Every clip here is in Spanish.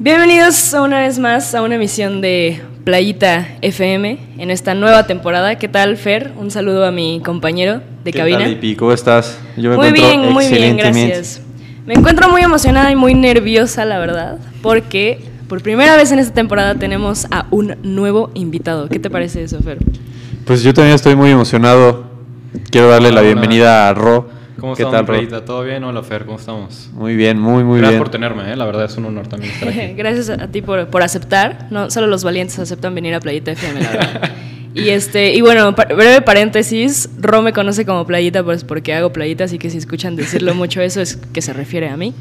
Bienvenidos una vez más a una emisión de Playita FM en esta nueva temporada. ¿Qué tal, Fer? Un saludo a mi compañero de ¿Qué cabina. tal, Ipi? ¿Cómo estás? Yo me muy encuentro bien, muy bien, gracias. Me encuentro muy emocionada y muy nerviosa, la verdad, porque por primera vez en esta temporada tenemos a un nuevo invitado. ¿Qué te parece eso, Fer? Pues yo también estoy muy emocionado. Quiero darle la bienvenida a Ro. ¿Cómo ¿Qué estamos, tal, Ro? Playita? ¿Todo bien? Hola, Fer, ¿cómo estamos? Muy bien, muy, muy Gracias bien. por tenerme, ¿eh? la verdad es un honor también estar aquí. Gracias a ti por, por aceptar. No, solo los valientes aceptan venir a Playita FM, la verdad. Y este, y bueno, breve paréntesis, Ro me conoce como Playita pues porque hago Playita, así que si escuchan decirlo mucho eso es que se refiere a mí.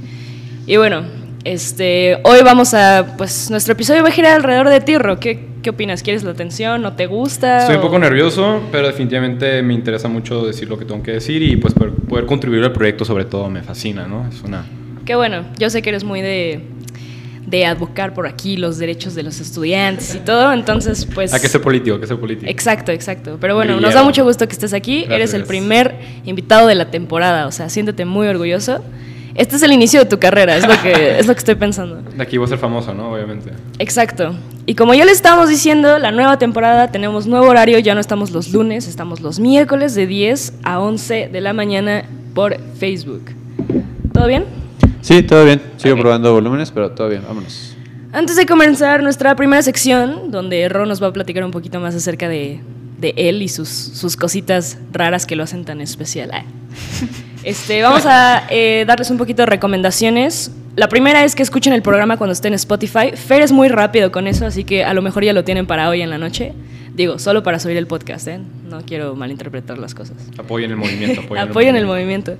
Y bueno, este, hoy vamos a, pues nuestro episodio va a girar alrededor de ti, Ro. ¿Qué, qué opinas? ¿Quieres la atención? ¿No te gusta? Estoy un ¿O- poco nervioso, pero definitivamente me interesa mucho decir lo que tengo que decir y pues poder, contribuir al proyecto sobre todo me fascina, ¿no? Es una... Qué bueno, yo sé que eres muy de, de advocar por aquí los derechos de los estudiantes y todo, entonces pues... Hay que ser político, hay que ser político. Exacto, exacto. Pero bueno, nos da mucho gusto que estés aquí. Eres el Gracias. primer invitado de la temporada, o sea, siéntete muy orgulloso. Este es el inicio de tu carrera, es lo que, es lo que estoy pensando. De aquí voy a ser famoso, ¿no? Obviamente. Exacto. Y como ya le estábamos diciendo, la nueva temporada tenemos nuevo horario, ya no estamos los lunes, estamos los miércoles de 10 a 11 de la mañana por Facebook. ¿Todo bien? Sí, todo bien. Sigo probando volúmenes, pero todo bien. Vámonos. Antes de comenzar nuestra primera sección, donde Ro nos va a platicar un poquito más acerca de, de él y sus, sus cositas raras que lo hacen tan especial. Ah. Este, vamos a eh, darles un poquito de recomendaciones. La primera es que escuchen el programa cuando esté en Spotify. Fer es muy rápido con eso, así que a lo mejor ya lo tienen para hoy en la noche. Digo, solo para subir el podcast, ¿eh? No quiero malinterpretar las cosas. Apoyen el movimiento. Apoyen, Apoyen el movimiento.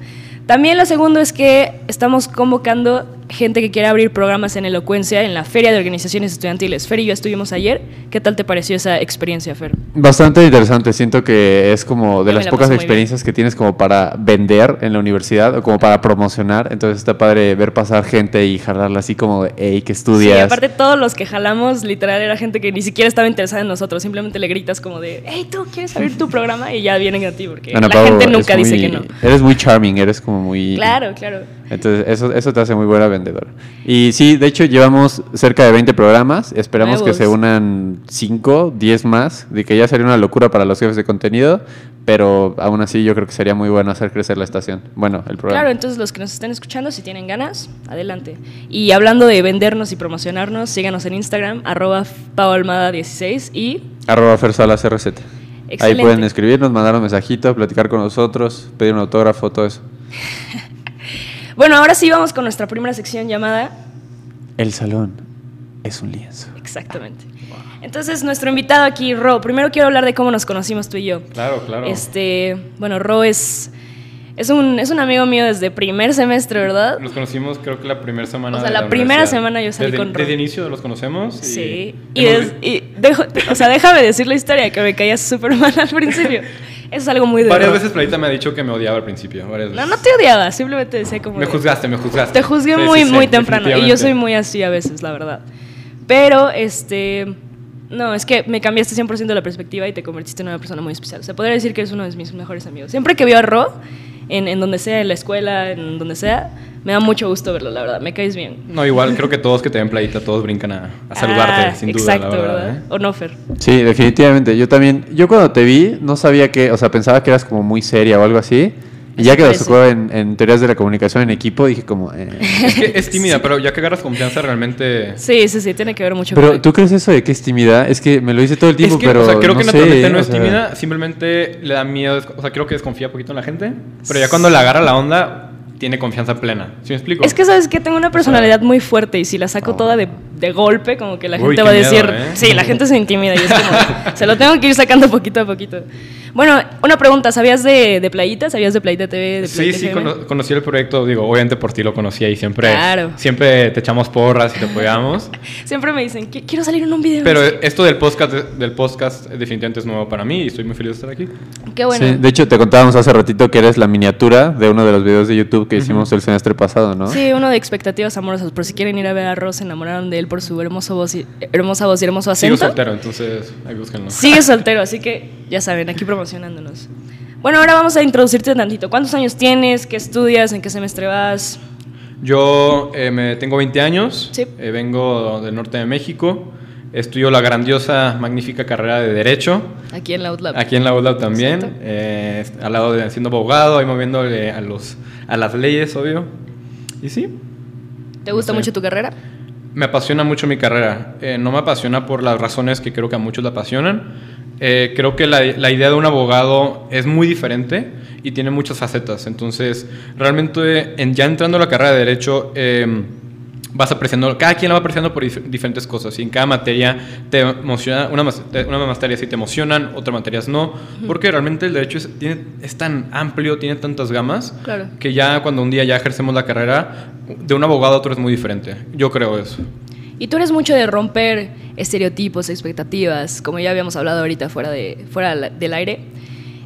También lo segundo es que estamos convocando gente que quiera abrir programas en elocuencia en la Feria de Organizaciones Estudiantiles. Fer y yo estuvimos ayer. ¿Qué tal te pareció esa experiencia, Fer? Bastante interesante. Siento que es como de Yo las la pocas experiencias que tienes como para vender en la universidad o como para promocionar. Entonces está padre ver pasar gente y jalarla así como de, hey, ¿qué Sí, estudias? aparte todos los que jalamos, literal, era gente que ni siquiera estaba interesada en nosotros. Simplemente le gritas como de, hey, ¿tú quieres abrir tu programa? Y ya vienen a ti, porque Ana la Pau gente nunca dice muy- que no. Eres muy charming, eres como muy... Claro, claro. Entonces, eso, eso te hace muy buena vendedora. Y sí, de hecho, llevamos cerca de 20 programas. Esperamos Nuevos. que se unan 5, 10 más. De que ya sería una locura para los jefes de contenido. Pero aún así, yo creo que sería muy bueno hacer crecer la estación. Bueno, el programa. Claro, entonces los que nos estén escuchando, si tienen ganas, adelante. Y hablando de vendernos y promocionarnos, síganos en Instagram, arroba paualmada16 y... Arroba Fersalas RZ. Ahí Excelente. pueden escribirnos, mandar un mensajito, platicar con nosotros, pedir un autógrafo, todo eso. Bueno, ahora sí vamos con nuestra primera sección llamada... El salón es un lienzo. Exactamente. Entonces, nuestro invitado aquí, Ro, primero quiero hablar de cómo nos conocimos tú y yo. Claro, claro. Este, bueno, Ro es, es, un, es un amigo mío desde primer semestre, ¿verdad? Nos conocimos creo que la primera semana O sea, de la primera semana yo salí desde, con Ro. Desde inicio los conocemos. Y Sí. Y, hemos- des- y dejo- o sea, déjame decir la historia, que me caía súper mal al principio. Eso es algo muy de Varias veces Playita me ha dicho que me odiaba al principio. Varias No, veces. no te odiaba, simplemente decía como... Me de- juzgaste, me juzgaste. Te juzgué Sí, muy, sí, muy temprano. Y yo soy muy así a veces, la verdad. Pero, este. No, es que me cambiaste 100% la perspectiva y te convertiste en una persona muy especial. Se podría decir que eres uno de mis mejores amigos. Siempre que veo a Ro, en, en donde sea, en la escuela, en donde sea, me da mucho gusto verlo, la verdad. Me caes bien. No, igual creo que todos que te ven playita, todos brincan a, a saludarte, Ah, sin duda. Exacto, la verdad. ¿verdad? ¿eh? O no, Fer. Sí, definitivamente. Yo también. Yo cuando te vi, no sabía que. O sea, pensaba que eras como muy seria o algo así. Y ya que parece. tocó en, en teorías de la comunicación en equipo, dije como. eh. Es que es tímida, pero ya que agarras confianza realmente... Sí, sí, sí, tiene que ver mucho Pero con. ¿tú crees eso de que es tímida? Es que me lo dice todo el Es tiempo, que, pero. o sea, creo no que naturalmente no o es sea, tímida, simplemente le da miedo, o sea, creo que desconfía poquito en la gente, pero ya cuando le agarra la onda, tiene confianza plena. ¿Sí me explico? Es que sabes que tengo una personalidad muy fuerte y si la saco toda de, de golpe, como que la Uy, gente va a miedo, decir, ¿eh? sí, la gente se intimida y es como, se lo tengo que ir sacando poquito a poquito. Bueno, una pregunta, ¿sabías de, de Playita? ¿Sabías de Playita TV? De Sí, Playita sí, cono- conocí el proyecto, digo, obviamente por ti lo conocía y siempre, Claro. siempre te echamos porras y te apoyamos. Siempre me dicen, "Qui- quiero salir en un video. Pero esto del podcast, del podcast definitivamente es nuevo para mí y estoy muy feliz de estar aquí. Qué bueno. Sí, de hecho, te contábamos hace ratito que eres la miniatura de uno de los videos de YouTube que hicimos el semestre pasado, ¿no? Sí, uno de expectativas amorosas. Por si quieren ir a ver a Ross, se enamoraron de él por su hermoso voz y, hermosa voz y hermoso Sigo acento. soltero, entonces ahí búsquenlo. Sigue soltero, así que ya saben, aquí promocionándonos. Bueno, ahora vamos a introducirte tantito. ¿Cuántos años tienes? ¿Qué estudias? ¿En qué semestre vas? Yo eh, me tengo 20 años, Sí. eh, vengo del norte de México, estudio la grandiosa, magnífica carrera de Derecho, Aquí en la Outlab. aquí en la UDLAB también, eh, al lado de siendo abogado, ahí moviéndole a, los, a las leyes, obvio. Y sí, ¿Te gusta no sé. mucho tu carrera? me apasiona mucho mi carrera. Eh, no me apasiona por las razones que creo que a muchos la apasionan. Eh, creo que la, la idea de un abogado es muy diferente y tiene muchas facetas. Entonces, realmente, en- ya entrando a la carrera de Derecho, eh, vas apreciando, cada quien la va apreciando por dif- diferentes cosas. Y en cada materia te emociona, una, una materias sí te emocionan, otras materias no. Porque realmente el Derecho es, tiene, es tan amplio, tiene tantas gamas, Claro. que ya cuando un día ya ejercemos la carrera, de un abogado a otro es muy diferente. Yo creo eso. Y tú eres mucho de romper estereotipos, expectativas, como ya habíamos hablado ahorita fuera, de, fuera del aire.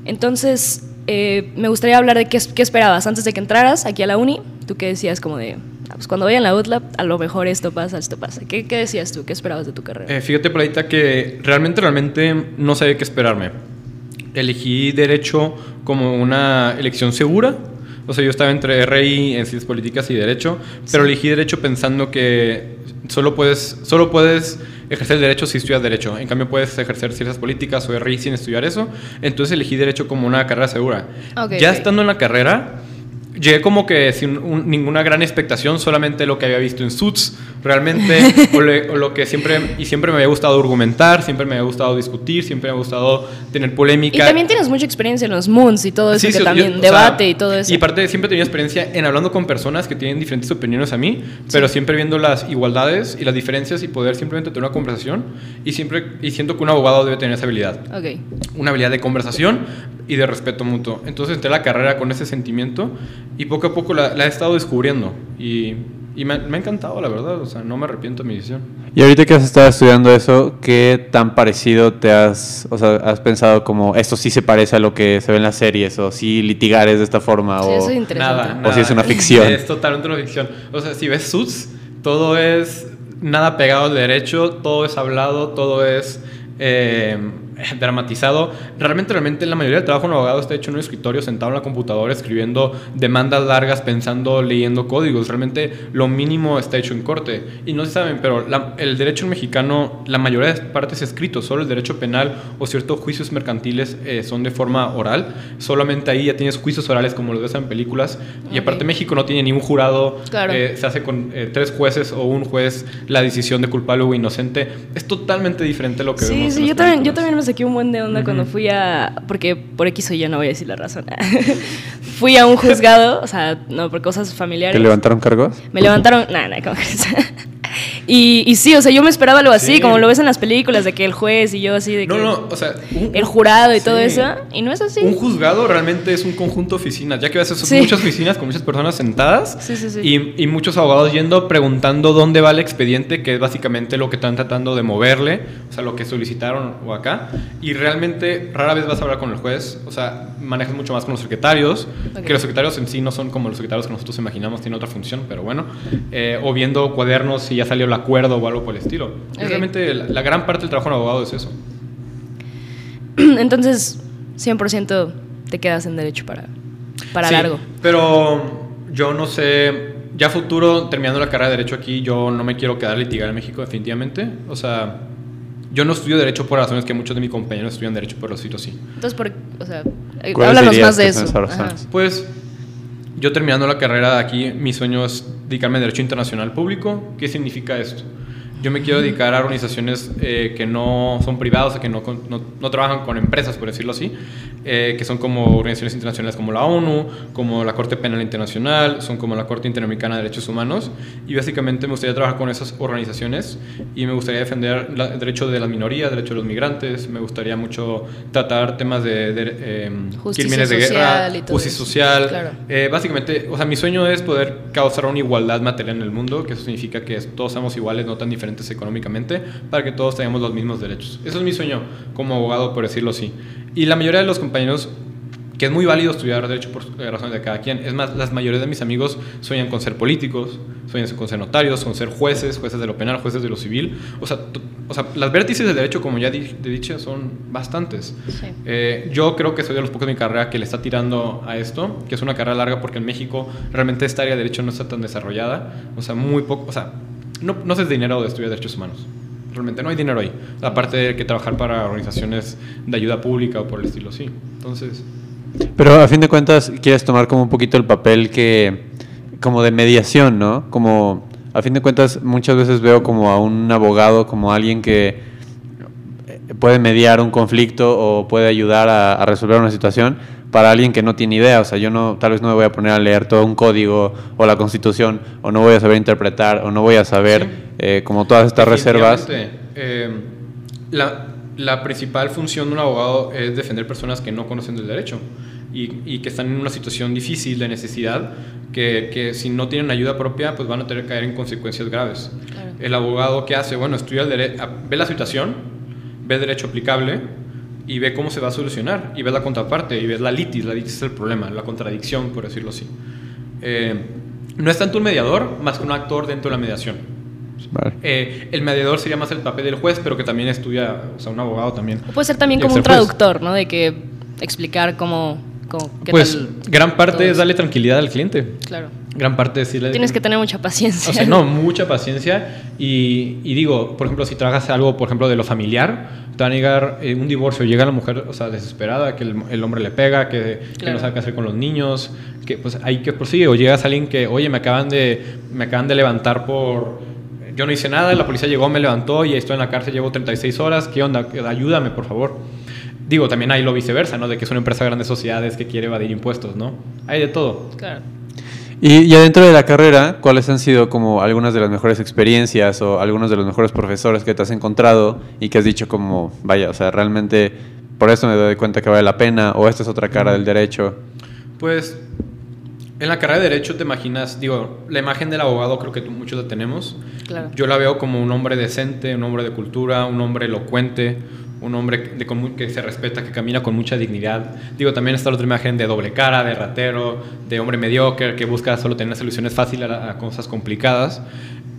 Entonces, eh, me gustaría hablar de qué, qué esperabas antes de que entraras aquí a la uni. Tú qué decías como de, "Ah, pues cuando vaya en la UTLAB, a lo mejor esto pasa, esto pasa. ¿Qué, qué decías tú? ¿Qué esperabas de tu carrera? Eh, fíjate, Pradita, que realmente, realmente no sabía qué esperarme. Elegí Derecho como una elección segura. O sea, yo estaba entre RI en Ciencias Políticas y Derecho, pero elegí Derecho pensando que solo puedes, solo puedes ejercer el Derecho si estudias Derecho. En cambio, puedes ejercer Ciencias Políticas o RI sin estudiar eso. Entonces elegí Derecho como una carrera segura. Ok, ya ok. estando en la carrera, llegué como que sin un- ninguna gran expectación, solamente lo que había visto en Suits, realmente, o, le- o lo que siempre, y siempre me había gustado argumentar, siempre me había gustado discutir, siempre me ha gustado tener Y polémica. también tienes mucha experiencia en los Moons y todo eso, Sí, que sí, yo- también, o sea, debate y todo eso. Y aparte siempre he tenido experiencia en hablando con personas que tienen diferentes opiniones a mí, pero siempre viendo las igualdades y las diferencias y poder simplemente tener una conversación y siempre y siento que un abogado debe tener esa habilidad una habilidad de conversación y de respeto mutuo. Entonces entré a la carrera con ese sentimiento y poco a poco la, la he estado descubriendo y, y me, me ha encantado, la verdad. O sea, no me arrepiento de mi decisión. Y ahorita que has estado estudiando eso, ¿qué tan parecido te has, o sea, has pensado como esto sí se parece a lo que se ve en las series o si litigar es de esta forma Sí, o eso es interesante. Nada, O si es una ficción. Es totalmente una ficción. O sea, si ves Suits, todo es nada pegado al derecho, todo es hablado, todo es eh, dramatizado. Realmente, realmente la mayoría del trabajo de un abogado está hecho en un escritorio, sentado en la computadora, escribiendo demandas largas, pensando, leyendo códigos. Realmente lo mínimo está hecho en corte. Y no se saben, pero la- el derecho mexicano, la mayoría de partes es escrito, solo el derecho penal o ciertos juicios mercantiles eh, son de forma oral. Solamente ahí ya tienes juicios orales como los ves en películas. Y aparte México no tiene ni un jurado, Claro. eh, se hace con eh, tres jueces o un juez la decisión de culpable o inocente. Es totalmente diferente a lo que Sí, vemos. sí, en yo las también, yo también me saqué un buen de onda cuando Ujú. fui a. Porque por X o Y no voy a decir la razón. fui a un juzgado, o sea, no, por cosas familiares. ¿Te levantaron cargos? Me levantaron. Nada, nada, ¿cómo crees? Y, y sí, o sea, yo me esperaba algo así, Sí. como lo ves en las películas, de que el juez y yo así, de que. No, no, o sea, un- El jurado y todo Sí. eso. Y no es así. Un juzgado realmente es un conjunto de oficinas, ya que son Sí. muchas oficinas con muchas personas sentadas. Y, y muchos abogados yendo preguntando dónde va el expediente, que es básicamente lo que están tratando de moverle, o sea, lo que solicitaron o acá. Y realmente rara vez vas a hablar con el juez, o sea, manejas mucho más con los secretarios, Ok. que los secretarios en sí no son como los secretarios que nosotros imaginamos, tienen otra función, pero bueno, eh, o viendo cuadernos si ya salió el acuerdo o algo por el estilo. Y Ok. realmente la, la gran parte del trabajo de un abogado es eso. Entonces, 100% te quedas en derecho para, para Sí, largo. Pero yo no sé, ya futuro, terminando la carrera de Derecho aquí, yo no me quiero quedar a litigar en México definitivamente. O sea, yo no estudio Derecho por razones que muchos de mis compañeros estudian Derecho por los sí. Entonces, por, o sea, eh, ¿Cuáles háblanos más de eso. Pues yo terminando la carrera de aquí, mi sueño es dedicarme a Derecho Internacional Público. ¿Qué significa esto? Yo me quiero dedicar a organizaciones eh, que no son privadas, que no, no, no trabajan con empresas, por decirlo así, eh, que son como organizaciones internacionales como la ONU, como la Corte Penal Internacional, son como la Corte Interamericana de Derechos Humanos. Y básicamente me gustaría trabajar con esas organizaciones y me gustaría defender la- el derecho de las minorías, el derecho de los migrantes. Me gustaría mucho tratar temas de, de, eh, crímenes de social guerra, justicia social. Claro. Eh, básicamente, o sea, mi sueño es poder causar una igualdad material en el mundo, que eso significa que todos seamos iguales, no tan diferentes económicamente, para que todos tengamos los mismos derechos. Eso es mi sueño como abogado, por decirlo así. Y la mayoría de los compañeros que es muy válido estudiar derecho por razones de cada quien. Es más, la mayoría de mis amigos sueñan con ser políticos, sueñan con ser notarios, con ser jueces, jueces de lo penal, jueces de lo civil. O sea, o sea las vértices del derecho, como ya he dicho, son bastantes. Eh, yo creo que soy de los pocos de mi carrera que le está tirando a esto, que es una carrera larga porque en México realmente esta área de derecho no está tan desarrollada. O sea, muy poco, o sea, no, no es dinero de estudiar derechos humanos. Realmente no hay dinero ahí. Aparte de que trabajar para organizaciones de ayuda pública o por el estilo, sí. Entonces... Pero a fin de cuentas quieres tomar como un poquito el papel que, como de mediación, ¿no? Como, a fin de cuentas muchas veces veo como a un abogado, como alguien que puede mediar un conflicto o puede ayudar a, resolver una situación para alguien que no tiene idea. O sea, yo no, tal vez no me voy a poner a leer todo un código o la constitución, o no voy a saber interpretar, o no voy a saber eh, como todas estas reservas. Eh, la, la principal función de un abogado es defender personas que no conocen del derecho y, y que están en una situación difícil de necesidad, que, que, si no tienen ayuda propia, pues van a tener que caer en consecuencias graves. El abogado, ¿qué hace? Bueno, estudia el derecho, ve la situación, ve el derecho aplicable y ve cómo se va a solucionar, y ve la contraparte, y ve la litis, la litis es el problema, la contradicción, por decirlo así. Eh, no es tanto un mediador, más que un actor dentro de la mediación. Eh, el mediador sería más el papel del juez, pero que también estudia, o sea, un abogado también. puede ser también como un traductor, ¿no? De que explicar cómo... pues gran parte es darle tranquilidad al cliente. Claro. Gran parte es decirle... Tienes que tener mucha paciencia. O sea, no, mucha paciencia. Y, y digo, por ejemplo, si trabajas algo, por ejemplo, de lo familiar, te van a llegar eh, un divorcio, llega la mujer, o sea, desesperada, que el, hombre le pega, que, que, no sabe qué hacer con los niños, que pues hay que prosigue. O llegas a alguien que, oye, me acaban de, me acaban de levantar por yo no hice nada, la policía llegó, me levantó y estoy en la cárcel, llevo 36 horas, ¿qué onda? Ayúdame, por favor. Digo, también hay lo viceversa, ¿no? De que es una empresa de grandes sociedades que quiere evadir impuestos, ¿no? Hay de todo. Claro. Y ya dentro de la carrera, ¿cuáles han sido como algunas de las mejores experiencias o algunos de los mejores profesores que te has encontrado y que has dicho como, vaya, o sea, realmente por eso me doy cuenta que vale la pena o esta es otra cara del derecho? Pues en la carrera de Derecho te imaginas, digo, la imagen del abogado creo que muchos la tenemos. Yo la veo como un hombre decente, un hombre de cultura, un hombre elocuente, un hombre que se respeta, que camina con mucha dignidad. Digo, también está la otra imagen de doble cara, de ratero, de hombre mediocre, que busca solo tener soluciones fáciles a, cosas complicadas.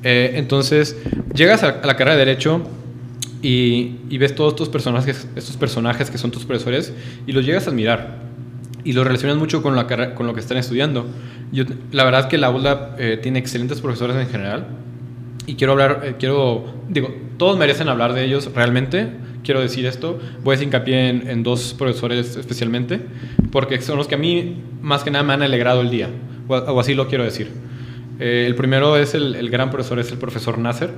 Eh, entonces, llegas a, la carrera de Derecho y, ves todos estos personajes, estos personajes que son tus profesores y los llegas a admirar y lo relacionas mucho con, la con lo que están estudiando. Yo, la verdad que la ULA eh, tiene excelentes profesores en general y quiero hablar, eh, quiero, digo, todos merecen hablar de ellos realmente, quiero decir esto, voy a hacer hincapié en, dos profesores especialmente, porque son los que a mí más que nada me han alegrado el día, o, así lo quiero decir. Eh, el primero es el, el gran profesor, es el profesor Nasser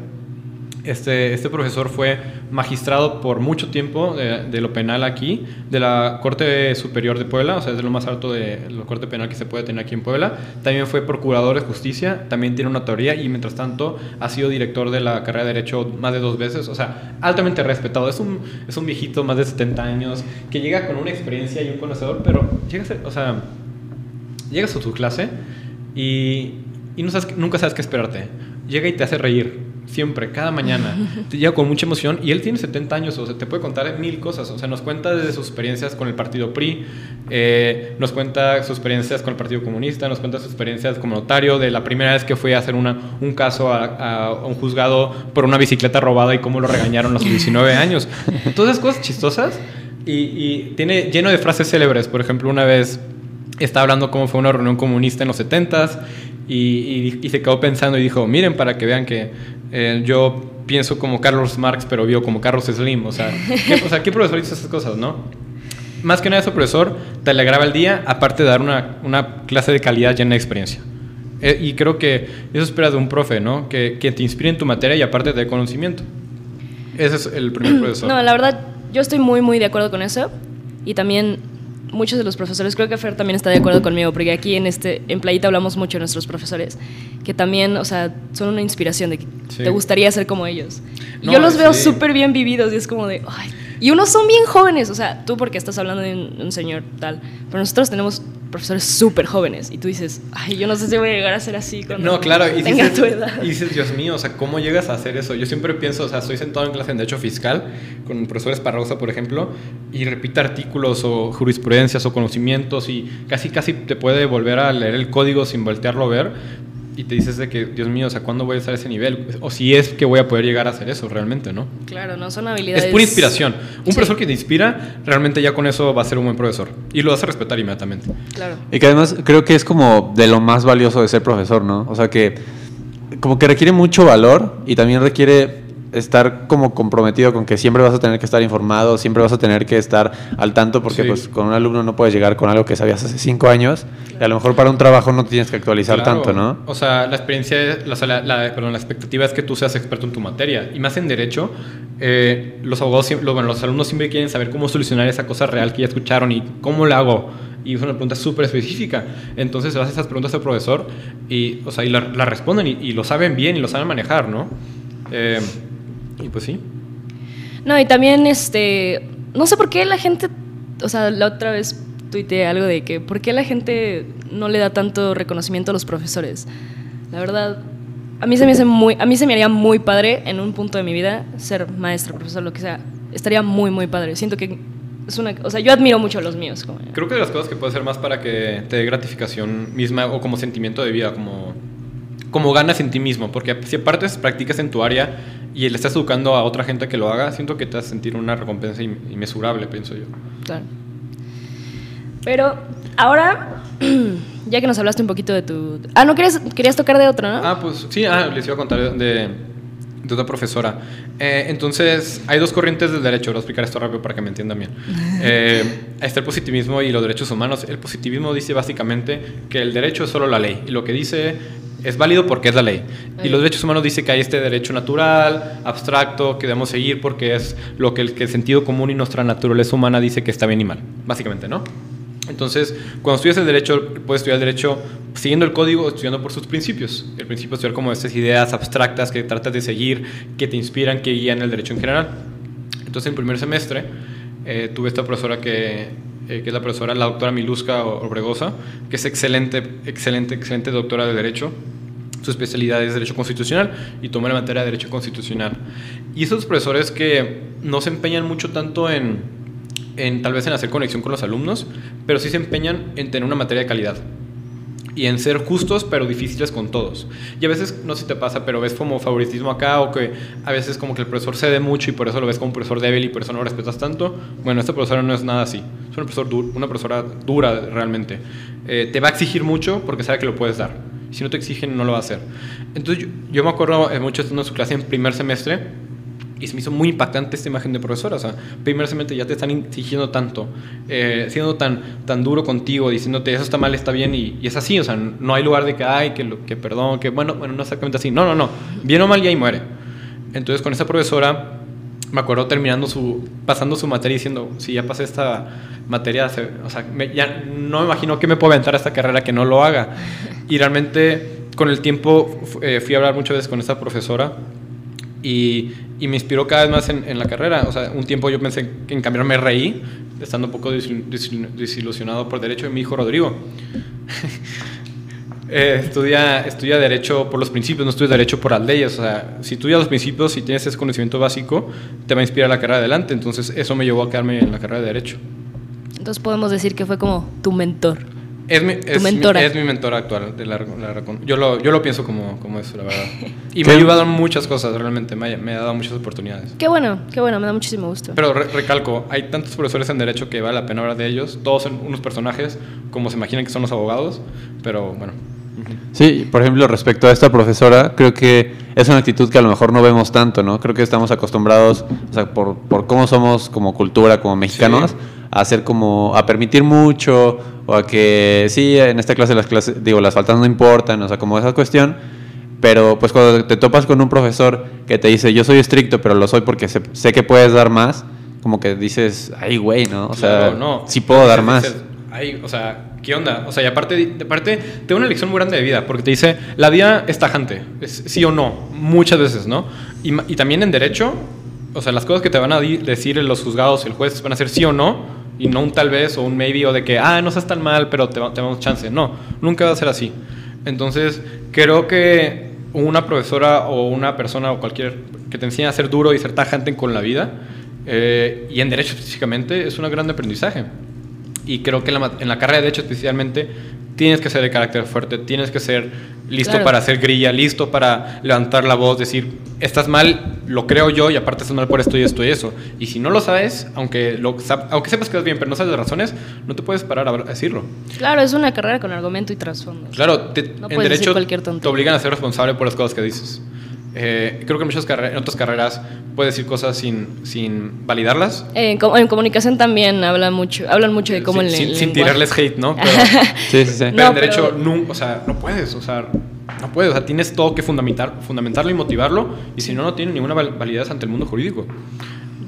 este, este profesor fue magistrado por mucho tiempo de, lo penal aquí, de la Corte Superior de Puebla, o sea, es de lo más alto de la Corte Penal que se puede tener aquí en Puebla. También fue procurador de justicia, también tiene una teoría y mientras tanto ha sido director de la carrera de Derecho más de dos veces, o sea, altamente respetado. Es un, es un viejito más de 70 años que llega con una experiencia y un conocedor, pero llega a o sea, llegas a tu clase y, y no sabes, nunca sabes qué esperarte. Llega y te hace reír siempre, cada mañana. Te llega con mucha emoción y él tiene 70 años, o sea, te puede contar mil cosas. O sea, nos cuenta de sus experiencias con el partido PRI, eh, nos cuenta sus experiencias con el Partido Comunista, nos cuenta sus experiencias como notario, de la primera vez que fue a hacer una, un caso a, un juzgado por una bicicleta robada y cómo lo regañaron a los 19 años. Todas cosas chistosas y, y tiene lleno de frases célebres. Por ejemplo, una vez estaba hablando cómo fue una reunión comunista en los 70s y, y, se quedó pensando y dijo, miren para que vean que eh, yo pienso como Carlos Marx, pero vio como Carlos Slim. O sea, ¿qué, o sea, ¿qué profesor hizo esas cosas, no? Más que nada, ese profesor te alegraba el día, aparte de dar una, una clase de calidad llena de experiencia. Eh, y creo que eso espera de un profe, ¿no? Que, que te inspire en tu materia y aparte de conocimiento. Ese es el primer profesor. No, la verdad, yo estoy muy, muy de acuerdo con eso. Y también muchos de los profesores, creo que Fer también está de acuerdo conmigo, porque aquí en, este, en Playita hablamos mucho de nuestros profesores, que también, o sea, son una inspiración de que te gustaría ser como ellos. yo los veo súper bien vividos y es como de, ay, y unos son bien jóvenes, o sea, tú porque estás hablando de un, señor tal, pero nosotros tenemos profesores súper jóvenes. Y tú dices, ay, yo no sé si voy a llegar a ser así cuando No, claro, y tenga dices, tu edad. y dices, Dios mío, o sea, ¿cómo llegas a hacer eso? Yo siempre pienso, o sea, estoy sentado en clase en Derecho Fiscal con el profesor Esparrosa, por ejemplo, y repite artículos o jurisprudencias o conocimientos y casi, casi te puede volver a leer el código sin voltearlo a ver y te dices de que, Dios mío, o sea, ¿cuándo voy a estar a ese nivel? O si es que voy a poder llegar a hacer eso realmente, ¿no? Claro, no son habilidades. Es pura inspiración. Un Sí. profesor que te inspira, realmente ya con eso va a ser un buen profesor. Y lo vas a respetar inmediatamente. Claro. Y que además creo que es como de lo más valioso de ser profesor, ¿no? O sea que como que requiere mucho valor y también requiere estar como comprometido con que siempre vas a tener que estar informado, siempre vas a tener que estar al tanto porque Sí. pues con un alumno no puedes llegar con algo que sabías hace cinco años y a lo mejor para un trabajo no tienes que actualizar Claro. tanto, ¿no? O sea, la experiencia, la, la- la- perdón, la expectativa es que tú seas experto en tu materia. Y más en derecho, eh, los abogados, bueno, los alumnos siempre quieren saber cómo solucionar esa cosa real que ya escucharon y cómo la hago. Y es una pregunta súper específica. Entonces, le haces esas preguntas al profesor y, o sea, y la, la responden y, y lo saben bien y lo saben manejar, ¿no? Eh, y pues sí. No, y también, este, no sé por qué la gente, o sea, la otra vez tuiteé algo de que, ¿por qué la gente no le da tanto reconocimiento a los profesores? La verdad, a mí se me hace muy, a mí se me haría muy padre en un punto de mi vida ser maestro, profesor, lo que sea. Estaría muy, muy padre. Siento que es una, o sea, yo admiro mucho a los míos. Como, Creo que de las cosas que puede hacer más para que te dé gratificación misma o como sentimiento de vida, como, como ganas en ti mismo, porque si aparte practicas en tu área y le estás educando a otra gente que lo haga, siento que te vas a sentir una recompensa in- inmesurable, pienso yo. Claro. Pero ahora, ya que nos hablaste un poquito de tu... Ah, no, querías, querías tocar de otro, ¿no? Ah, pues sí, ah, les iba a contar de, de otra profesora. Eh, entonces, hay dos corrientes del derecho. Voy a explicar esto rápido para que me entiendan bien. Eh, está el positivismo y los derechos humanos. El positivismo dice básicamente que el derecho es solo la ley. Y lo que dice es válido porque es la ley. Y los derechos humanos dice que hay este derecho natural, abstracto, que debemos seguir porque es lo que el, que el sentido común y nuestra naturaleza humana dice que está bien y mal. Básicamente, ¿no? Entonces, cuando estudias el derecho, puedes estudiar el derecho siguiendo el código, estudiando por sus principios. El principio es estudiar como estas ideas abstractas que tratas de seguir, que te inspiran, que guían el derecho en general. Entonces, en el primer semestre, eh, tuve esta profesora que, eh, que es la profesora, la doctora Miluska Obregosa, que es excelente, excelente, excelente doctora de derecho. Su especialidad es Derecho Constitucional y tomó la materia de Derecho Constitucional. Y esos profesores que no se empeñan mucho tanto en, en tal vez en hacer conexión con los alumnos, pero sí se empeñan en tener una materia de calidad y en ser justos pero difíciles con todos. Y a veces, no sé si te pasa, pero ves como favoritismo acá o que a veces como que el profesor cede mucho y por eso lo ves como un profesor débil y por eso no lo respetas tanto. Bueno, esta profesora no es nada así. Es una, profesor du- una profesora dura realmente. Eh, te va a exigir mucho porque sabe que lo puedes dar. Si no te exigen, no lo va a hacer. Entonces yo, yo me acuerdo eh, mucho estando en su clase en primer semestre y se me hizo muy impactante esta imagen de profesora. O sea, primer semestre ya te están exigiendo tanto, eh, siendo tan, tan duro contigo, diciéndote eso está mal, está bien, y, y es así. O sea, no hay lugar de que, ay, que, lo- que perdón, que bueno, bueno, no exactamente así. No, no, no. Bien o mal, y ahí muere. Entonces, con esa profesora, me acuerdo terminando su, pasando su materia diciendo, si ya pasé esta materia, o sea, me- ya no me imagino que me puedo aventar a esta carrera que no lo haga. Y realmente, con el tiempo, eh, fui a hablar muchas veces con esta profesora y, y me inspiró cada vez más en, en la carrera. O sea, un tiempo yo pensé que en cambiarme reí, estando un poco desil- desil- desilusionado por derecho, y me dijo Rodrigo. eh, estudia, estudia derecho por los principios, no estudia derecho por las leyes. O sea, si estudias los principios y tienes ese conocimiento básico, te va a inspirar la carrera adelante. Entonces, eso me llevó a quedarme en la carrera de derecho. Entonces podemos decir que fue como tu mentor. Es mi, es, mi- mentora. es mi mentora actual. De la, la- yo, lo, yo lo pienso como, como eso, la verdad. Y me ha ayudado en muchas cosas, realmente. Me ha, me ha dado muchas oportunidades. Qué bueno, qué bueno, me da muchísimo gusto. Pero re- recalco, hay tantos profesores en derecho que vale la pena hablar de ellos. Todos son unos personajes, como se imaginan que son los abogados. Pero bueno. Sí, por ejemplo, respecto a esta profesora, creo que es una actitud que a lo mejor no vemos tanto, ¿no? Creo que estamos acostumbrados, o sea, por, por cómo somos como cultura, como mexicanos, Sí. a hacer como, a permitir mucho, o a que, sí, en esta clase las clases, digo, las faltas no importan, o sea, como esa cuestión, pero pues cuando te topas con un profesor que te dice, yo soy estricto, pero lo soy porque sé, sé que puedes dar más, como que dices, ay, güey, ¿no? O sea, Claro, no. sí puedo dar más. Ay, o sea, ¿qué onda? O sea, y aparte, de aparte, te da una lección muy grande de vida, porque te dice, la vida es tajante, es sí o no, muchas veces, ¿no? Y, y también en derecho, o sea, las cosas que te van a decir los juzgados, el juez, van a ser sí o no, Y no un tal vez o un maybe o de que, ah, no seas tan mal, pero te, te damos chance. No, nunca va a ser así. Entonces, creo que una profesora o una persona o cualquier que te enseñe a ser duro y ser tajante con la vida, eh, y en Derecho específicamente, es un gran aprendizaje. Y creo que en la, en la carrera de Derecho especialmente tienes que ser de carácter fuerte, tienes que ser listo Claro. para hacer grilla, listo para levantar la voz, decir, estás mal, lo creo yo y aparte estás mal por esto y esto y eso. Y si no lo sabes, aunque, lo, aunque sepas que es bien, pero no sabes las razones, no te puedes parar a decirlo. Claro, es una carrera con argumento y trasfondo. Claro, te- No en derecho cualquier te obligan a ser responsable por las cosas que dices. Eh, creo que en, muchas carre- en otras carreras puedes decir cosas sin, sin validarlas. Eh, en, com- en comunicación también habla mucho, hablan mucho de cómo sin, el, sin- el sin tirarles hate, ¿no? Pero, Sí, sí, sí. pero No, en derecho, pero- nun- o sea, no puedes, o sea, no puedes, o sea, tienes todo que fundamentar, fundamentarlo y motivarlo, y si no, no tiene ninguna val- validez ante el mundo jurídico.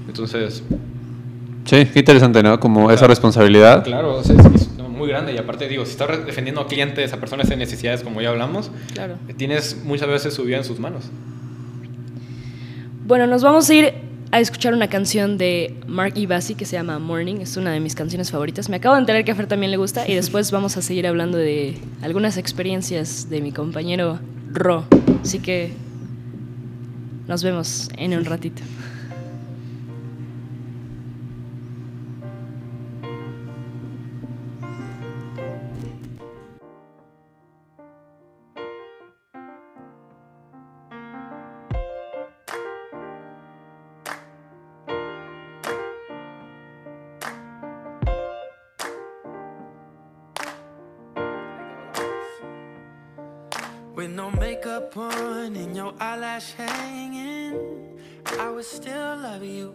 Entonces, Sí, qué interesante, ¿no? Como esa Claro. responsabilidad. claro, o sea, es, es muy grande, y aparte, digo, si estás defendiendo a clientes, a personas en necesidades, como ya hablamos, Claro. tienes muchas veces su vida en sus manos. Bueno, nos vamos a ir a escuchar una canción de Mark Ibasi que se llama Morning. Es una de mis canciones favoritas. Me acabo de enterar que a Fer también le gusta y después vamos a seguir hablando de algunas experiencias de mi compañero Ro. Así que nos vemos en un ratito. Hanging, I would still love you.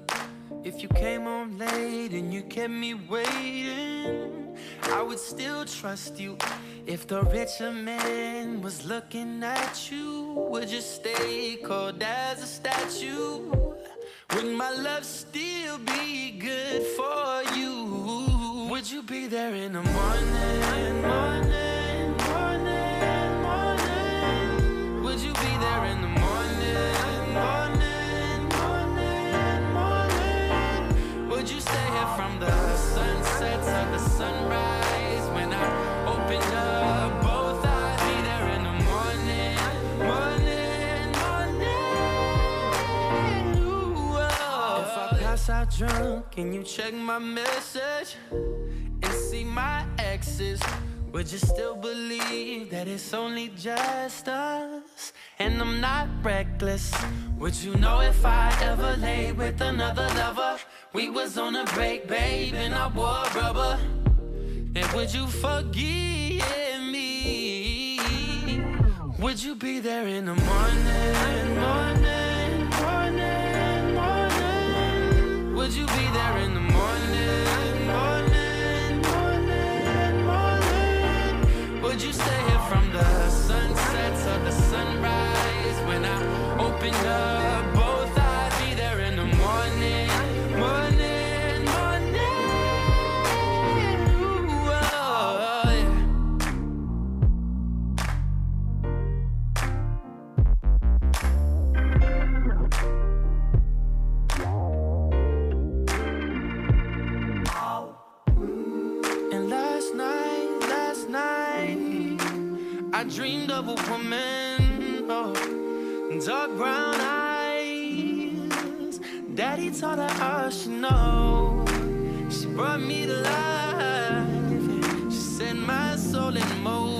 If you came home late and you kept me waiting, I would still trust you. If the richer man was looking at you, would you stay cold as a statue? Would my love still be good for you? Would you be there in the morning, morning, drunk and you check my message and see my exes, would you still believe that it's only just us? And I'm not reckless. Would you know if I ever lay with another lover? We was on a break, babe, and I wore rubber. And would you forgive me? Would you be there in the morning, morning, Would you be there in the morning, morning, morning, morning? Would you stay here from the sunset to the sunrise? When I opened up dreamed of a woman, oh, dark brown eyes. Daddy taught her all she know. She brought me to life. She set my soul in motion.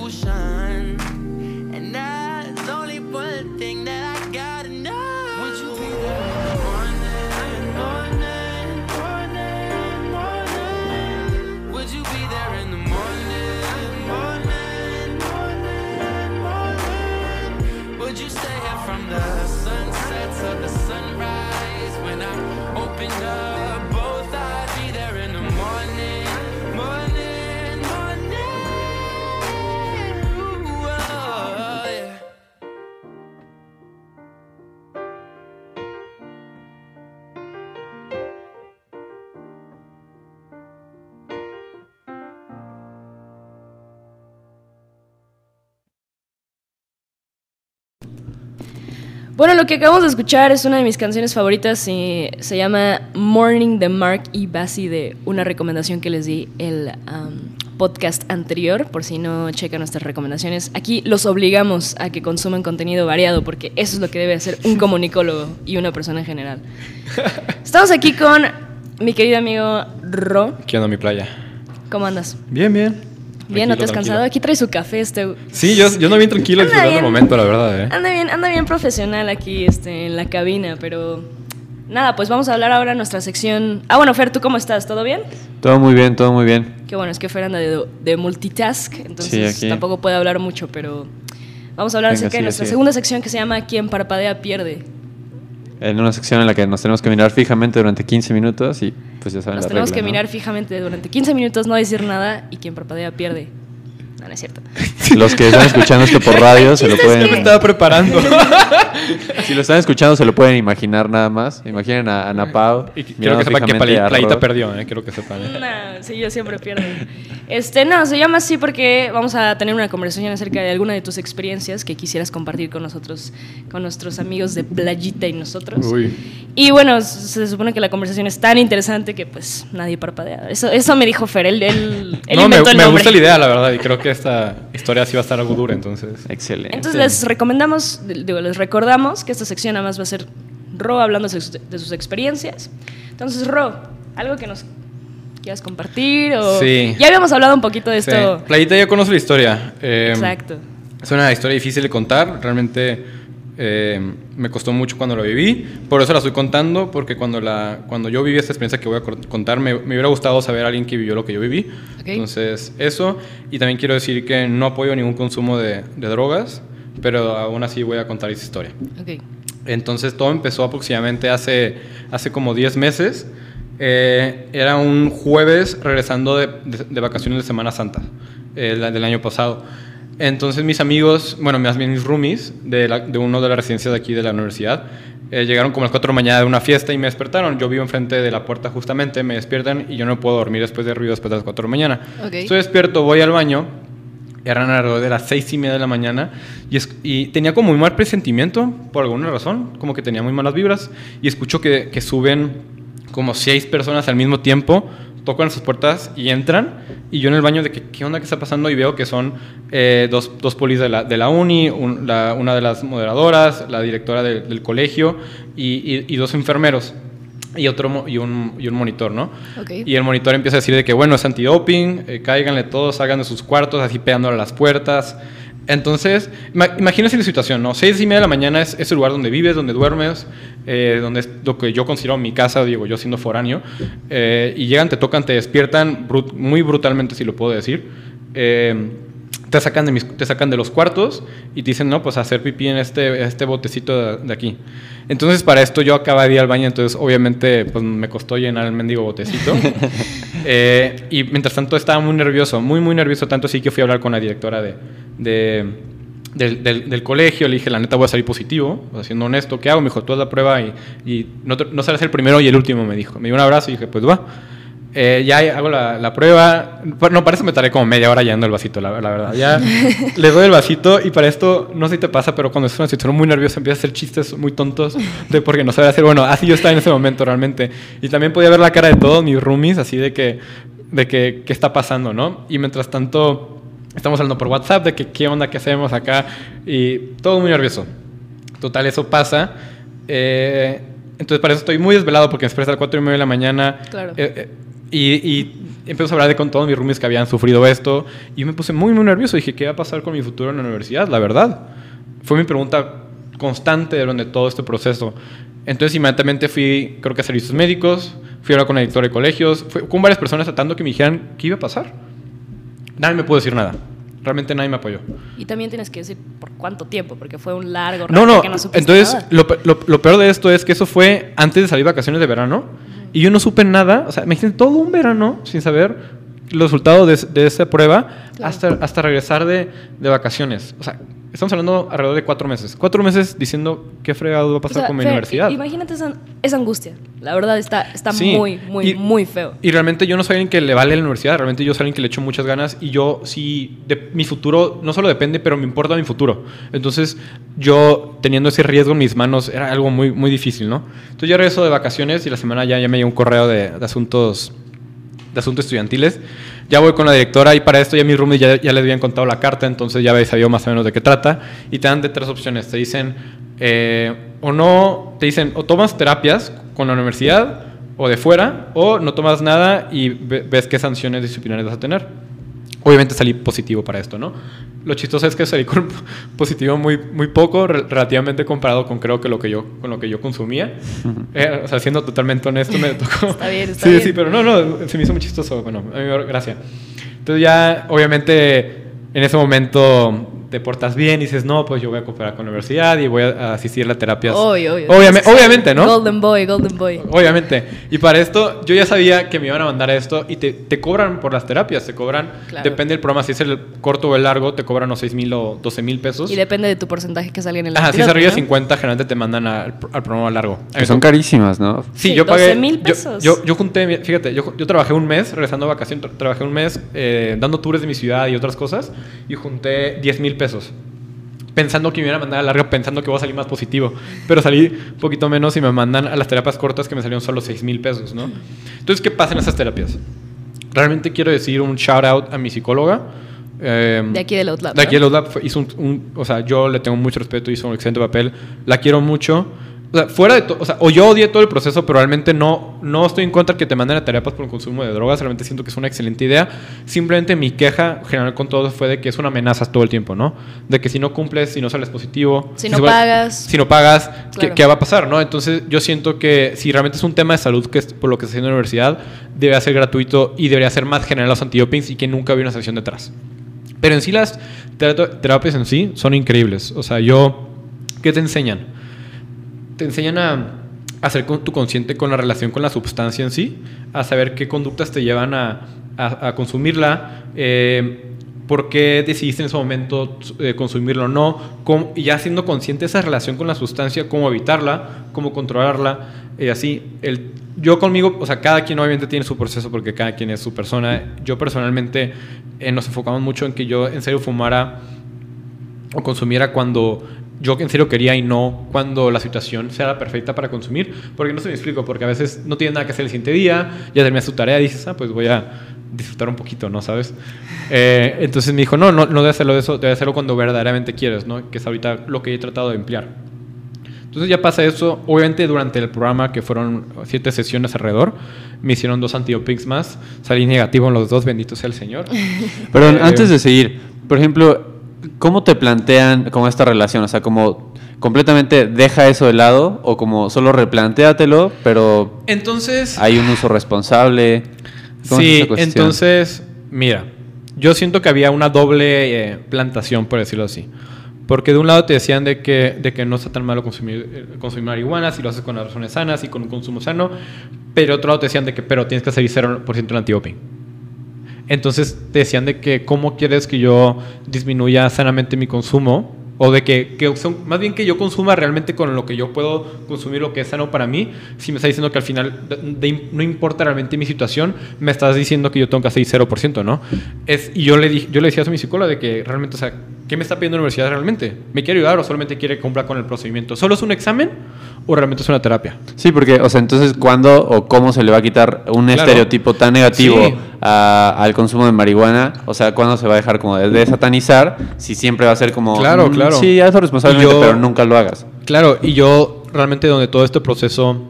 Bueno, lo que acabamos de escuchar es una de mis canciones favoritas y se llama Morning de Mark y Bassi de una recomendación que les di el um, podcast anterior, por si no checan nuestras recomendaciones. Aquí los obligamos a que consuman contenido variado porque eso es lo que debe hacer un comunicólogo y una persona en general. Estamos aquí con mi querido amigo Ro. ¿Qué onda mi playa? ¿Cómo andas? Bien, bien. Bien, ¿no te has Tranquilo, cansado? Aquí trae su café este... Sí, yo, yo no bien tranquilo Anda disfrutando el momento, la verdad, ¿eh? Anda bien, anda bien profesional aquí este, en la cabina, pero nada, pues vamos a hablar ahora de nuestra sección. Ah, bueno, Fer, ¿tú cómo estás? ¿Todo bien? Todo muy bien, todo muy bien. Qué bueno, es que Fer anda de, de multitask, entonces tampoco puede hablar mucho, pero vamos a hablar Venga, acerca de nuestra segunda sección que se llama Quien parpadea pierde. En una sección en la que nos tenemos que mirar fijamente durante 15 minutos y pues ya saben Nos la tenemos regla, que ¿no? mirar fijamente durante 15 minutos, no decir nada y quien parpadea pierde. No, no es cierto. Los que están escuchando esto por radio se lo pueden... Me estaba preparando. Si lo están escuchando se lo pueden imaginar nada más. Imaginen a Ana Pau. y quiero que sepan que a Playita perdió, ¿eh? Quiero que sepan. ¿eh? No, sí, yo siempre pierdo. Este, no, se llama así porque vamos a tener una conversación acerca de alguna de tus experiencias que quisieras compartir con nosotros, con nuestros amigos de Playita y nosotros. Uy. Y bueno, se supone que la conversación es tan interesante que pues nadie parpadea. Eso, eso me dijo Fer, él, él, él No, me, inventó el me nombre. gusta la idea, la verdad, y creo que esta historia sí va a estar algo dura, entonces. Excelente. Entonces les recomendamos, digo, les recordamos que esta sección nada más va a ser Ro hablando de sus, de sus experiencias. Entonces, Ro, algo que nos quieras compartir o... Sí. Ya habíamos hablado un poquito de esto. Sí. Playita ya conoce la historia. Eh, Exacto. Es una historia difícil de contar, realmente eh, me costó mucho cuando lo viví, por eso la estoy contando, porque cuando, la, cuando yo viví esta experiencia que voy a contar, me, me hubiera gustado saber a alguien que vivió lo que yo viví. Ok. Entonces, eso, y también quiero decir que no apoyo ningún consumo de, de drogas, pero aún así voy a contar esa historia. Ok. Entonces todo empezó aproximadamente hace, hace como 10 meses. Eh, era un jueves regresando de, de- de vacaciones de Semana Santa eh, del año pasado. Entonces mis amigos, bueno, más bien mis roomies de, la- de uno de las residencias de aquí de la universidad, eh, llegaron como a las 4 de la mañana de una fiesta y me despertaron. Yo vivo enfrente de la puerta justamente, me despiertan y yo no puedo dormir después de ruido después de las 4 de la mañana. Estoy despierto, voy al baño eran alrededor de las seis y media de la mañana y, es- y tenía como muy mal presentimiento por alguna razón, como que tenía muy malas vibras y escucho que, que suben como seis personas al mismo tiempo, tocan sus puertas y entran y yo en el baño de que qué onda que está pasando y veo que son eh, dos, dos polis de la, de la uni, un- la- una de las moderadoras, la directora de- del colegio y, y- y dos enfermeros. Y, otro, y, un, y un monitor, ¿no? Ok. Y el monitor empieza a decir de que, bueno, es antidoping, eh, cáiganle todos, salgan de sus cuartos, así pegándole a las puertas. Entonces, ima- imagínense la situación, ¿no? Seis y media de la mañana es, es el lugar donde vives, donde duermes, eh, donde es lo que yo considero mi casa, digo, yo siendo foráneo. eh, y llegan, te tocan, te despiertan brut- muy brutalmente, si lo puedo decir. Eh, te sacan, de mis- te sacan de los cuartos y te dicen, no, pues hacer pipí en este, este botecito de, de aquí. Entonces, para esto yo acababa de ir al baño, entonces obviamente pues, me costó llenar el mendigo botecito. Eh, y mientras tanto estaba muy nervioso, muy, muy nervioso, tanto así que fui a hablar con la directora de, de- del, del- del colegio. Le dije, la neta voy a salir positivo, o sea, siendo honesto, ¿qué hago? Me dijo, tú haz la prueba y, y no, te- no serás el primero y el último, me dijo. Me dio un abrazo y dije, pues va. Eh, ya hago la, la prueba. No, parece que me tardé como media hora llenando el vasito, la, la verdad. Ya le doy el vasito y para esto, no sé si te pasa, pero cuando estás en una situación muy nerviosa empiezas a hacer chistes muy tontos de porque no sabes hacer. Bueno, así yo estaba en ese momento realmente. Y también podía ver la cara de todos mis roomies, así de que, de que, ¿qué está pasando, no? Y mientras tanto, estamos hablando por WhatsApp de que qué onda, qué hacemos acá. Y todo muy nervioso. Total, eso pasa. Eh, entonces, para eso estoy muy desvelado porque me desperté a las 4 y media de la mañana. Claro. Eh, eh, y, y a hablar de con todos mis roomies que habían sufrido esto. Y me puse muy, muy nervioso. Dije, ¿qué va a pasar con mi futuro en la universidad? La verdad. Fue mi pregunta constante durante todo este proceso. Entonces, inmediatamente fui, creo que a servicios médicos. Fui a hablar con el director de colegios. Fui con varias personas tratando que me dijeran qué iba a pasar. Nadie me pudo decir nada. Realmente nadie me apoyó. Y también tienes que decir por cuánto tiempo, porque fue un largo No, no, que no supiste entonces nada. lo, lo- lo peor de esto es que eso fue antes de salir vacaciones de verano y yo no supe nada, o sea, me hice todo un verano sin saber los resultados de, de esa prueba Claro. hasta, hasta regresar de, de vacaciones. O sea, estamos hablando alrededor de cuatro meses. Cuatro meses diciendo qué fregado va a O pasar sea, con mi Fer, universidad. Imagínate esa, esa angustia. La verdad está, está Sí, muy, muy, y- muy feo. Y realmente yo no soy alguien que le vale la universidad, realmente yo soy alguien que le echo muchas ganas y yo sí, de, mi futuro no solo depende, pero me importa mi futuro. Entonces yo teniendo ese riesgo en mis manos era algo muy, muy difícil, ¿no? Entonces yo regreso de vacaciones y la semana ya, ya me llegó un correo de, de asuntos de asuntos estudiantiles. Ya voy con la directora y para esto ya mis roomies ya, ya les habían contado la carta, entonces ya habéis sabido más o menos de qué trata. Y te dan de tres opciones. Te dicen, eh, o no, te dicen, o tomas terapias con la universidad o de fuera, o no tomas nada y ve- ves qué sanciones disciplinarias vas a tener. Obviamente salí positivo para esto, ¿no? Lo chistoso es que salí con positivo muy, muy poco, re- relativamente comparado con creo que lo que yo, con lo que yo consumía. Eh, o sea, siendo totalmente honesto, me tocó. Está bien, está sí, bien. sí, pero no, no, se me hizo muy chistoso. Bueno, a mí gracias. Entonces ya, obviamente, en ese momento te portas bien y dices, no, pues yo voy a cooperar con la universidad y voy a asistir a terapias. Obvio, obvio. Obviame- obviamente, ¿no? Golden boy, golden boy. Obviamente. Y para esto, yo ya sabía que me iban a mandar esto y te, te cobran por las terapias. Te cobran, Claro. depende del programa, si es el corto o el largo, te cobran o 6 mil o 12 mil pesos. Y depende de tu porcentaje que salga en el Ajá, si es arriba de ¿no? 50, generalmente te mandan al, al programa largo. Que son carísimas, ¿no? Sí, Sí, yo pagué. 12,000 yo- pesos. Yo, yo, junté, fíjate, yo, yo trabajé un mes, regresando de vacaciones, tra- trabajé un mes eh, dando tours de mi ciudad y otras cosas y junté 10 mil pesos. Pensando que me iban a mandar a larga, pensando que voy a salir más positivo. Pero salí un poquito menos y me mandan a las terapias cortas que me salieron solo 6 mil pesos, ¿no? Entonces, ¿qué pasa en esas terapias? Realmente quiero decir un shout out a mi psicóloga. eh, De aquí del Outlab, De aquí del Outlab. Hizo un, un- o sea, yo le tengo mucho respeto, hizo un excelente papel. La quiero mucho. O sea, fuera de todo, o sea, o yo odié todo el proceso, pero realmente no, no estoy en contra de que te manden a terapias por el consumo de drogas. Realmente siento que es una excelente idea. Simplemente mi queja general con todo fue de que es una amenaza todo el tiempo, ¿no? De que si no cumples, si no sales positivo, Si no igual- pagas. si no pagas, ¿qué, Claro. qué va a pasar, no? Entonces yo siento que si realmente es un tema de salud que es por lo que se hace en la universidad, debe ser gratuito y debería ser más general los antidopings y que nunca hubiera una sanción detrás. Pero en sí las tera- terapias en sí son increíbles. O sea, yo, ¿qué te enseñan? Enseñan a hacer con tu consciente con la relación con la sustancia en sí, a saber qué conductas te llevan a, consumirla, eh, por qué decidiste en ese momento eh, consumirlo o no, cómo- ya siendo consciente esa relación con la sustancia, cómo evitarla, cómo controlarla, y así. El, yo conmigo, o sea, cada quien obviamente tiene su proceso porque cada quien es su persona. Yo personalmente eh, nos enfocamos mucho en que yo en serio fumara o consumiera cuando yo en serio quería y no cuando la situación sea la perfecta para consumir. Porque no se me explico, porque a veces no tienes nada que hacer el siguiente día, ya terminas tu tarea y dices, ah, pues voy a disfrutar un poquito, ¿no? ¿Sabes? Eh, entonces me dijo, no, no, no debes hacerlo de eso, debes hacerlo cuando verdaderamente quieres, ¿no? Que es ahorita lo que he tratado de emplear. Entonces ya pasa eso. Obviamente durante el programa, que fueron siete sesiones alrededor, me hicieron dos antidopings más. Salí negativo en los dos, bendito sea el Señor. Perdón, Eh, antes de seguir, por ejemplo, ¿cómo te plantean como esta relación? O sea, como completamente deja eso de lado o como solo replantéatelo, pero Entonces... hay un uso responsable. ¿Cómo es Sí, cuestión? entonces, mira, yo siento que había una doble eh, plantación, por decirlo así. Porque de un lado te decían de que, de que no está tan malo consumir, eh, consumir marihuana si lo haces con las razones sanas y con un consumo sano, pero otro lado te decían de que pero tienes que seguir 0% el antidoping. Entonces decían de que cómo quieres que yo disminuya sanamente mi consumo o de que, que más bien que yo consuma realmente con lo que yo puedo consumir lo que es sano para mí, si me está diciendo que al final no importa realmente mi situación, me estás diciendo que yo tengo que hacer 0%, ¿no? Es, y yo le, di- yo le decía a mi psicóloga de que realmente, o sea, ¿qué me está pidiendo la universidad realmente? ¿Me quiere ayudar o solamente quiere cumplir con el procedimiento? ¿Solo es un examen o realmente es una terapia? Sí, porque, o sea, entonces, ¿cuándo o cómo se le va a quitar un Claro. estereotipo tan negativo Sí. a- al consumo de marihuana? O sea, ¿cuándo se va a dejar como de desatanizar? Si siempre va a ser como. Claro, mm, claro. Sí, hazlo responsablemente, yo- pero nunca lo hagas. Claro, y yo realmente donde todo este proceso,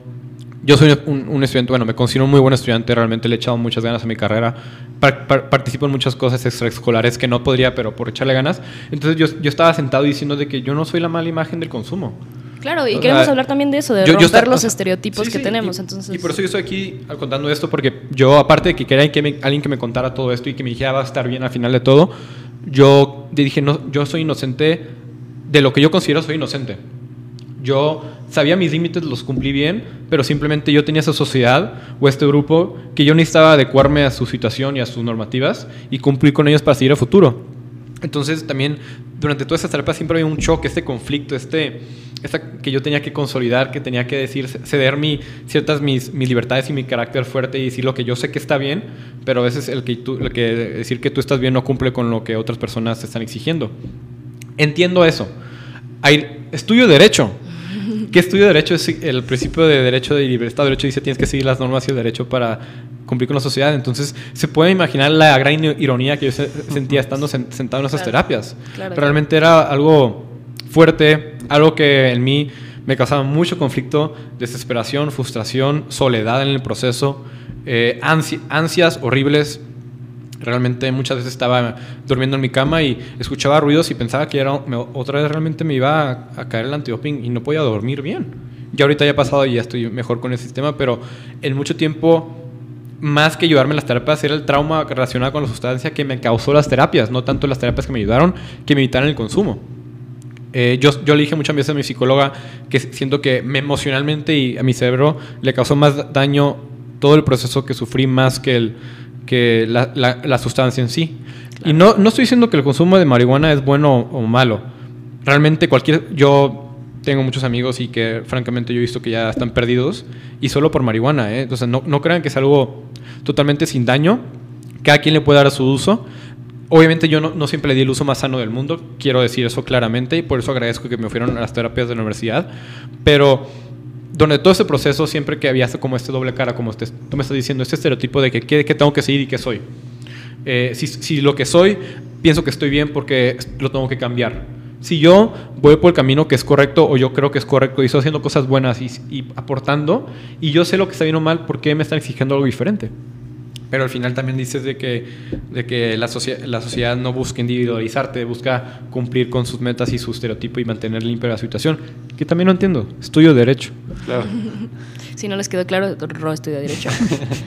yo soy un, un estudiante, bueno, me considero un muy buen estudiante, realmente le he echado muchas ganas a mi carrera, Par- par- participo en muchas cosas extraescolares que no podría, pero por echarle ganas. Entonces yo, yo estaba sentado diciendo de que yo no soy la mala imagen del consumo. Claro, y O queremos sea, hablar también de eso, de Yo- yo romper esta- los o sea, estereotipos sí, que sí, tenemos. y, entonces, y por eso yo estoy aquí contando esto, porque yo, aparte de que quería que me- alguien que me contara todo esto y que me dijera va a estar bien al final de todo, yo dije, no, yo soy inocente de lo que yo considero soy inocente. Yo sabía mis límites, los cumplí bien, pero simplemente yo tenía esa sociedad o este grupo que yo necesitaba adecuarme a su situación y a sus normativas y cumplir con ellos para seguir a futuro. Entonces también durante toda esa etapa siempre había un choque, este conflicto, este, esta, que yo tenía que consolidar, que tenía que decir, ceder mi, ciertas mis, mis libertades y mi carácter fuerte y decir lo que yo sé que está bien, pero a veces el que, tú, el que decir que tú estás bien no cumple con lo que otras personas te están exigiendo. Entiendo eso. Hay, estudio derecho. ¿Qué estudio derecho? Es el principio de derecho de libertad. Derecho dice tienes que seguir las normas y el derecho para cumplir con la sociedad. Entonces, se puede imaginar la gran ironía que yo sentía estando sentado en esas terapias. Realmente era algo fuerte, algo que en mí me causaba mucho conflicto, desesperación, frustración, soledad en el proceso, eh, ansias horribles Realmente muchas veces estaba durmiendo en mi cama y escuchaba ruidos y pensaba que era, otra vez realmente me iba a, caer el antidoping y no podía dormir bien. Ya ahorita ya ha pasado y ya estoy mejor con el sistema, pero en mucho tiempo, más que ayudarme en las terapias, era el trauma relacionado con la sustancia que me causó las terapias, no tanto las terapias que me ayudaron, que me evitaron el consumo. Eh, yo, yo le dije muchas veces a mi psicóloga que siento que me emocionalmente y a mi cerebro le causó más daño todo el proceso que sufrí más que el, que la, la, sustancia en sí. Y no, no estoy diciendo que el consumo de marihuana es bueno o, malo. Realmente cualquier... Yo tengo muchos amigos y que francamente yo he visto que ya están perdidos y solo por marihuana. ¿eh? Entonces no, no crean que es algo totalmente sin daño. Cada quien le puede dar su uso. Obviamente yo no, siempre le di el uso más sano del mundo, quiero decir eso claramente, y por eso agradezco que me ofrecieron las terapias de la universidad. Pero donde todo ese proceso, siempre que había como este doble cara, como tú me estás diciendo, este estereotipo de que qué, tengo que seguir y qué soy. Eh, si, si, lo que soy, pienso que estoy bien porque lo tengo que cambiar. Si yo voy por el camino que es correcto o yo creo que es correcto y estoy haciendo cosas buenas y, y aportando, y yo sé lo que está bien o mal, ¿por qué me están exigiendo algo diferente? Pero al final también dices de que, de que la, la sociedad no busca individualizarte, busca cumplir con sus metas y su estereotipo y mantener limpia la situación. Que también no entiendo. Estudio Derecho. Claro. si no les quedó claro, Ro estudia Derecho.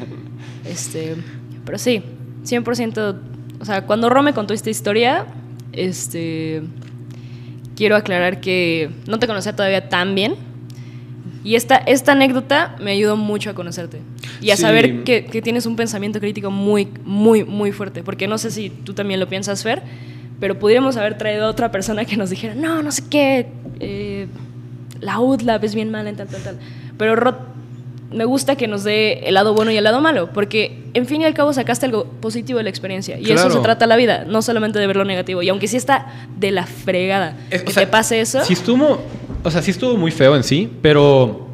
este, pero sí, 100%. O sea, cuando Ro me contó esta historia, este, quiero aclarar que no te conocía todavía tan bien y esta, esta anécdota me ayudó mucho a conocerte y a saber que, tienes un pensamiento crítico muy, muy, muy fuerte. Porque no sé si tú también lo piensas, Fer, pero pudiéramos haber traído a otra persona que nos dijera, no, no sé qué, eh, la UDLAB es bien mala en tal, tal, tal. Pero Rod, me gusta que nos dé el lado bueno y el lado malo, porque en fin y al cabo sacaste algo positivo de la experiencia. Y eso se trata la vida, no solamente de ver lo negativo. Y aunque sí está de la fregada que te pase eso. Si estuvo o sea, sí estuvo muy feo en sí, pero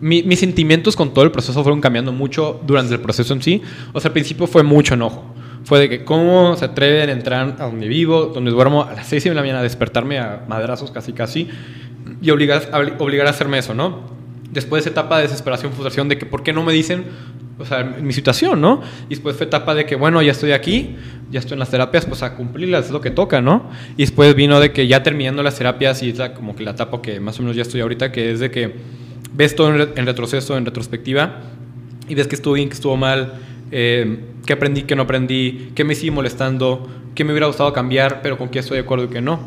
mis sentimientos con todo el proceso fueron cambiando mucho durante el proceso en sí. O sea, al principio fue mucho enojo. Fue de que cómo se atreven a entrar a donde vivo, donde duermo a las 6 de la mañana, a despertarme a madrazos casi casi y obligar obligar a hacerme eso, ¿no? Después de esa etapa de desesperación, frustración de que por qué no me dicen, o sea, mi situación, ¿no? Y después fue etapa de que, bueno, ya estoy aquí, ya estoy en las terapias, pues a cumplirlas es lo que toca, ¿no? Y después vino de que ya terminando las terapias y es como que la etapa que más o menos ya estoy ahorita, que es de que ves todo en, retroceso, en retrospectiva, y ves que estuvo bien, que estuvo mal, eh, qué aprendí, qué no aprendí, qué me sigue molestando, qué me hubiera gustado cambiar, pero con qué estoy de acuerdo y qué no.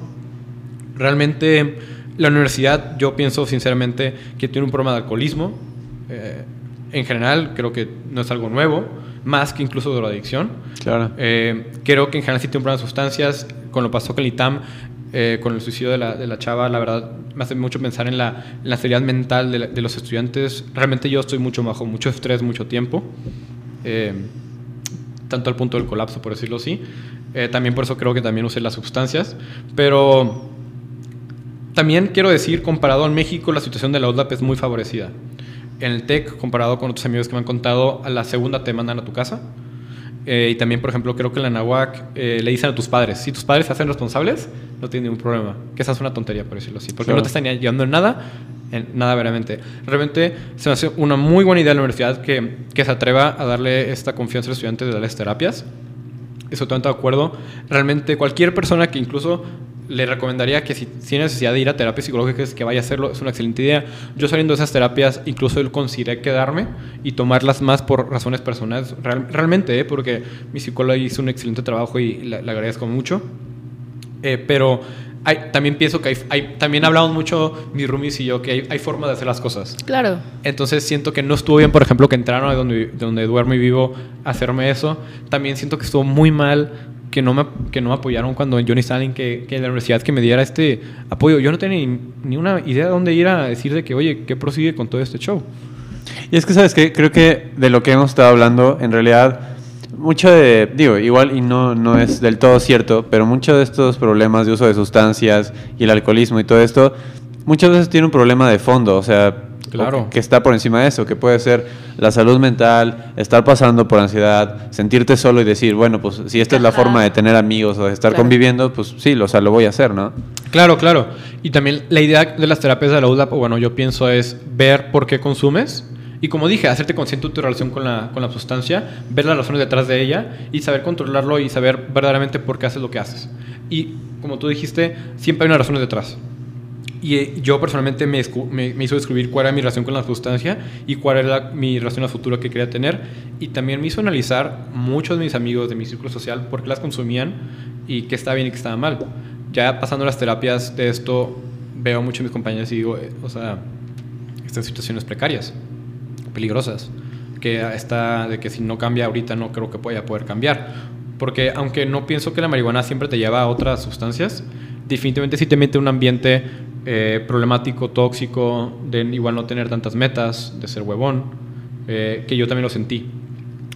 Realmente la universidad, yo pienso sinceramente que tiene un problema de alcoholismo. Eh, en general, creo que no es algo nuevo más que incluso de la adicción. Claro. Eh, creo que en general sí tiene un problema de sustancias. Con lo pasó con el ITAM, eh, con el suicidio de la, de la, chava, la verdad me hace mucho pensar en la, en la seriedad mental de, de, los estudiantes. Realmente yo estoy mucho bajo mucho estrés, mucho tiempo. Eh, tanto al punto del colapso, por decirlo así. también por eso creo que también usé las sustancias. Pero también quiero decir, comparado en México, la situación de la ODLAP es muy favorecida en el TEC, comparado con otros amigos que me han contado, a la segunda te mandan a tu casa. Eh, y también, por ejemplo, creo que en la NAWAC eh, le dicen a tus padres, si tus padres se hacen responsables, no tienen ningún problema. Que esa es una tontería, por decirlo así. Porque no te están ayudando en nada, en nada veramente. Realmente se me hace una muy buena idea la universidad que, que se atreva a darle esta confianza a los estudiantes de darles terapias. Estoy totalmente de acuerdo. Realmente cualquier persona que incluso le recomendaría que si tiene necesidad de ir a terapias psicológicas, que vaya a hacerlo, es una excelente idea. Yo saliendo de esas terapias, incluso consideré quedarme y tomarlas más por razones personales, realmente, ¿eh? porque mi psicóloga hizo un excelente trabajo y le, agradezco mucho. Eh, pero hay, también pienso que hay, también hablamos mucho, mis roomies y yo, que hay, hay formas de hacer las cosas. Claro. Entonces siento que no estuvo bien, por ejemplo, que entraron a donde, donde duermo y vivo a hacerme eso. También siento que estuvo muy mal que no me, que no me apoyaron cuando necesitaba alguien que, que la universidad que me diera este apoyo. Yo no tenía ni, ni una idea de dónde ir a decir de que, oye, ¿qué prosigue con todo este show? Y es que, ¿sabes qué? Creo que de lo que hemos estado hablando, en realidad, mucho de, digo, igual y no, no es del todo cierto, pero muchos de estos problemas de uso de sustancias y el alcoholismo y todo esto, muchas veces tiene un problema de fondo, o sea, Claro. que está por encima de eso, que puede ser la salud mental, estar pasando por ansiedad, sentirte solo y decir, bueno, pues si esta es la forma de tener amigos o de estar Claro. conviviendo, pues sí, o sea, lo voy a hacer, ¿no? Claro, claro. Y también la idea de las terapias de la UDAP, bueno, yo pienso es ver por qué consumes. Y como dije, hacerte consciente de tu relación con la, con la sustancia, ver las razones detrás de ella y saber controlarlo y saber verdaderamente por qué haces lo que haces. Y como tú dijiste, siempre hay unas razones detrás. Y eh, yo personalmente me, me, me hizo descubrir cuál era mi relación con la sustancia y cuál era mi relación a futuro que quería tener. Y también me hizo analizar muchos de mis amigos de mi círculo social por qué las consumían y qué estaba bien y qué estaba mal. Ya pasando las terapias de esto, veo mucho a mis compañeros y digo, eh, o sea, en situaciones precarias, peligrosas, que está de que si no cambia ahorita no creo que vaya a poder cambiar. Porque aunque no pienso que la marihuana siempre te lleva a otras sustancias, definitivamente sí te mete un ambiente eh, problemático, tóxico, de igual no tener tantas metas, de ser huevón, eh, que yo también lo sentí.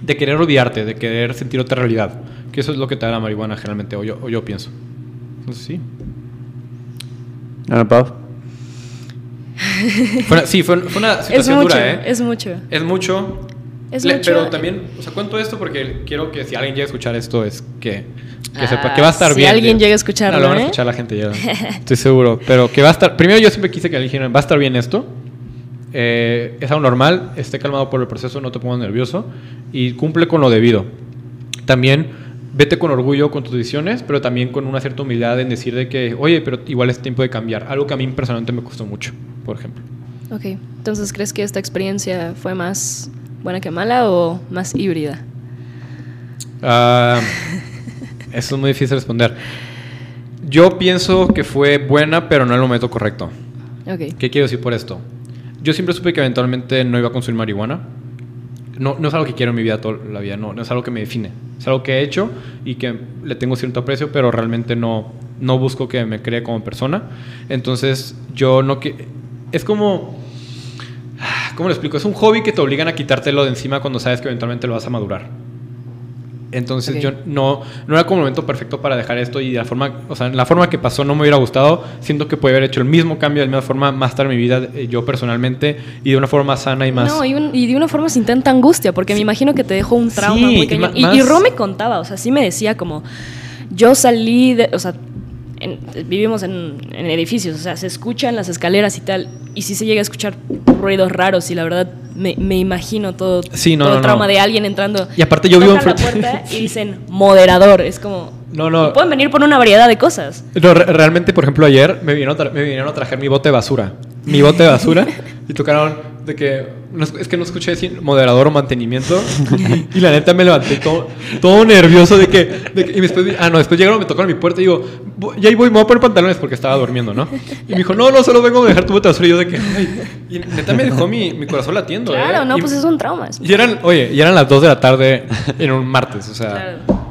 De querer olvidarte, de querer sentir otra realidad, que eso es lo que te da la marihuana generalmente, o yo, o yo pienso. Entonces sí. Ana Pau. Fue una- sí, fue, fue una Es situación mucho, dura, ¿eh? es mucho. Es mucho. Es Le- mucho. Pero también, o sea, cuento esto porque quiero que si alguien llega a escuchar esto, es que, que Ah, sepa que va a estar si bien. alguien Eh, llega a escucharlo, No, lo van a ¿eh? escuchar la gente ya. Estoy seguro. Pero que va a estar. Primero, yo siempre quise que alguien dijera, va a estar bien esto. Eh, es algo normal, esté calmado por el proceso, no te pongas nervioso y cumple con lo debido. También vete con orgullo con tus decisiones, pero también con una cierta humildad en decir de que, oye, pero igual es tiempo de cambiar. Algo que a mí personalmente me costó mucho, por ejemplo. Ok, entonces ¿crees que esta experiencia fue más buena que mala o más híbrida? Ah, eso es muy difícil responder. Yo pienso que fue buena, pero no en el momento correcto. Ok. ¿Qué quiero decir por esto? Yo siempre supe que eventualmente no iba a consumir marihuana. No, no es algo que quiero en mi vida toda la vida, no, no es algo que me define. Es algo que he hecho y que le tengo cierto aprecio, pero realmente no, no busco que me cree como persona. Entonces, yo no que Es como. ¿Cómo lo explico? Es un hobby que te obligan a quitártelo de encima cuando sabes que eventualmente lo vas a madurar. Entonces yo no, no era como el momento perfecto para dejar esto y de la forma, o sea, la forma que pasó no me hubiera gustado. Siento que puede haber hecho el mismo cambio de la misma forma más tarde en mi vida, eh, yo personalmente, y de una forma más sana y más... No, y, un- y de una forma sin tanta angustia, porque me imagino que te dejó un trauma Sí, muy y cañón. Y, más- y Ro me contaba, o sea, sí me decía como, yo salí de, o sea, en- vivimos en, en edificios, o sea, se escuchan las escaleras y tal, y sí se llega a escuchar ruidos raros y la verdad me, me imagino todo, Sí, no, todo no, el trauma no. de alguien entrando. Y aparte yo vivo Tocan la puerta y dicen moderador, es como... No, no. Pueden venir por una variedad de cosas. No, re- realmente, por ejemplo, ayer me vinieron, me vinieron a traer mi bote de basura. Mi bote de basura. y tocaron de que. no es- que no escuché si moderador o mantenimiento. y, y la neta me levanté todo, todo nervioso de que. de que- y después. Ah, no, después llegaron, me tocaron mi puerta y digo. "Vo- Ya ahí voy, me voy a poner pantalones porque estaba durmiendo, ¿no? Y me dijo, no, no, solo vengo a dejar tu basura. Y yo de que. "Ay". Y neta me dejó mi, mi corazón latiendo. Claro, ¿eh? no, Y- pues es un trauma. es- Y eran, oye, y eran las 2 de la tarde en un martes, o sea. Claro.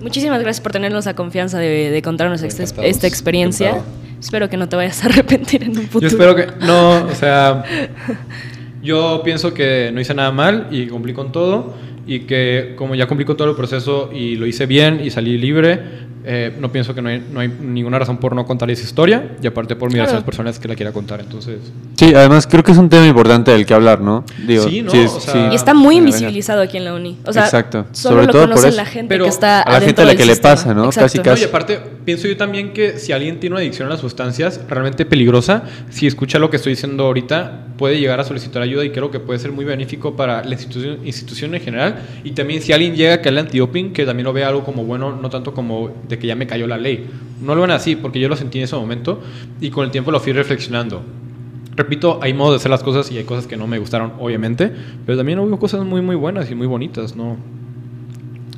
Muchísimas gracias por tenernos la confianza de, de contarnos esta, Encantados, esta experiencia. encantado. Espero que no te vayas a arrepentir en un futuro. Yo espero que. No, o sea. Yo pienso que no hice nada mal y cumplí con todo. Y que como ya cumplí con todo el proceso y lo hice bien y salí libre, eh, no pienso que no hay, no hay ninguna razón por no contar esa historia. Y aparte por mirar a Claro. las personas que la quiera contar. Entonces. Sí, además creo que es un tema importante del que hablar, ¿no? Digo, Sí, ¿no? es- O sea- Y está muy invisibilizado aquí en la uni. O sea, Exacto. solo Sobre lo todo por eso. la gente Pero que está a la gente a la que le sistema. pasa, ¿no? Exacto. Casi, No, casi. y aparte, pienso yo también que si alguien tiene una adicción a las sustancias realmente peligrosa, si escucha lo que estoy diciendo ahorita, puede llegar a solicitar ayuda y creo que puede ser muy benéfico para la institución, institución en general. Y también si alguien llega a caer al antidoping, que también lo vea algo como bueno, no tanto como de que ya me cayó la ley. No lo ven así, porque yo lo sentí en ese momento y con el tiempo lo fui reflexionando. Repito, hay modos de hacer las cosas y hay cosas que no me gustaron, obviamente, pero también hubo cosas muy, muy buenas y muy bonitas, ¿no?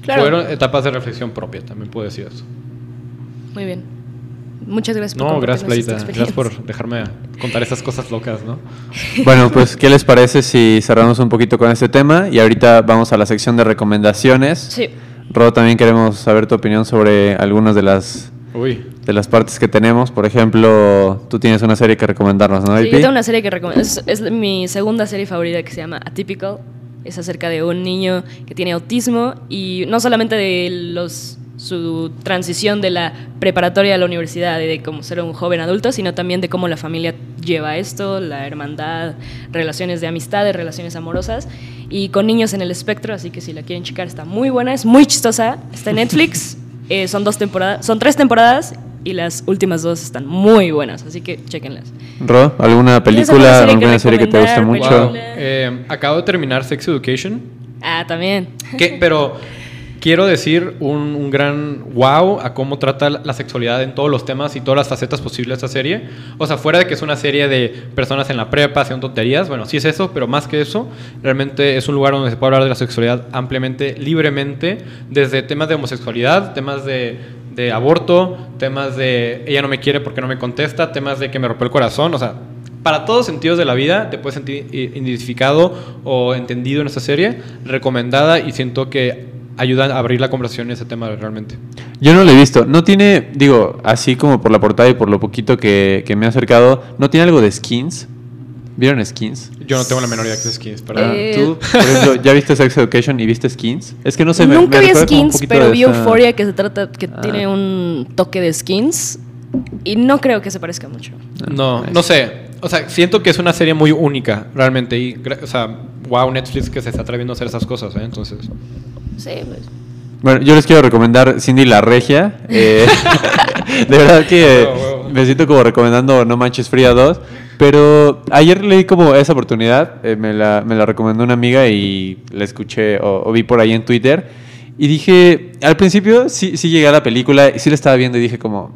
Claro. Fueron etapas de reflexión propia, también puedo decir eso. Muy bien. Muchas gracias por No, gracias, Playita. Gracias por dejarme contar esas cosas locas, ¿no? Bueno, pues, ¿qué les parece si cerramos un poquito con este tema? Y ahorita vamos a la sección de recomendaciones. Sí. Rod, también queremos saber tu opinión sobre algunas de las Uy. de las partes que tenemos. Por ejemplo, tú tienes una serie que recomendarnos, ¿no, Sí, yo tengo una serie que recomiendo. Es, es mi segunda serie favorita que se llama Atypical. Es acerca de un niño que tiene autismo y no solamente de los su transición de la preparatoria a la universidad y de cómo ser un joven adulto, sino también de cómo la familia lleva esto, la hermandad, relaciones de amistades, relaciones amorosas y con niños en el espectro, así que si la quieren checar está muy buena, es muy chistosa, está en Netflix, eh, son dos temporadas, son tres temporadas y las últimas dos están muy buenas, así que chequenlas. Rod, ¿alguna ¿Tienes película, alguna serie que alguna serie que te guste mucho? Eh, acabo de terminar Sex Education. Ah, también. Que, pero quiero decir un, un gran wow a cómo trata la sexualidad en todos los temas y todas las facetas posibles esta serie. O sea, fuera de que es una serie de personas en la prepa haciendo tonterías, bueno, sí es eso, pero más que eso, realmente es un lugar donde se puede hablar de la sexualidad ampliamente, libremente, desde temas de homosexualidad, temas de, de aborto, temas de ella no me quiere porque no me contesta, temas de que me rompió el corazón, o sea, para todos sentidos de la vida te puedes sentir identificado o entendido en esta serie, recomendada y siento que ayuda a abrir la conversación en ese tema realmente. Yo no lo he visto. No tiene, digo, así como por la portada y por lo poquito que, que me he acercado, ¿no tiene algo de skins? ¿Vieron skins? Yo no tengo la menor idea que es skins, perdón. Ah, Eh. ¿Tú, por ejemplo, ya viste Sex Education y viste skins? Es que no sé, me- Nunca me vi como un skins, pero vi esa- Euphoria que se trata, que Ah. tiene un toque de skins. Y no creo que se parezca mucho. No, nice. no sé. O sea, siento que es una serie muy única, realmente. Y, o sea, wow, Netflix que se está atreviendo a hacer esas cosas, ¿eh? Entonces. Sí, pues. Bueno, yo les quiero recomendar Cindy la Regia. Eh, de verdad que me siento como recomendando No Manches Fría 2. Pero ayer le di como esa oportunidad. eh, me, la, me la recomendó una amiga y la escuché o, o vi por ahí en Twitter. Y dije, al principio sí, sí llegué a la película y sí la estaba viendo y dije como,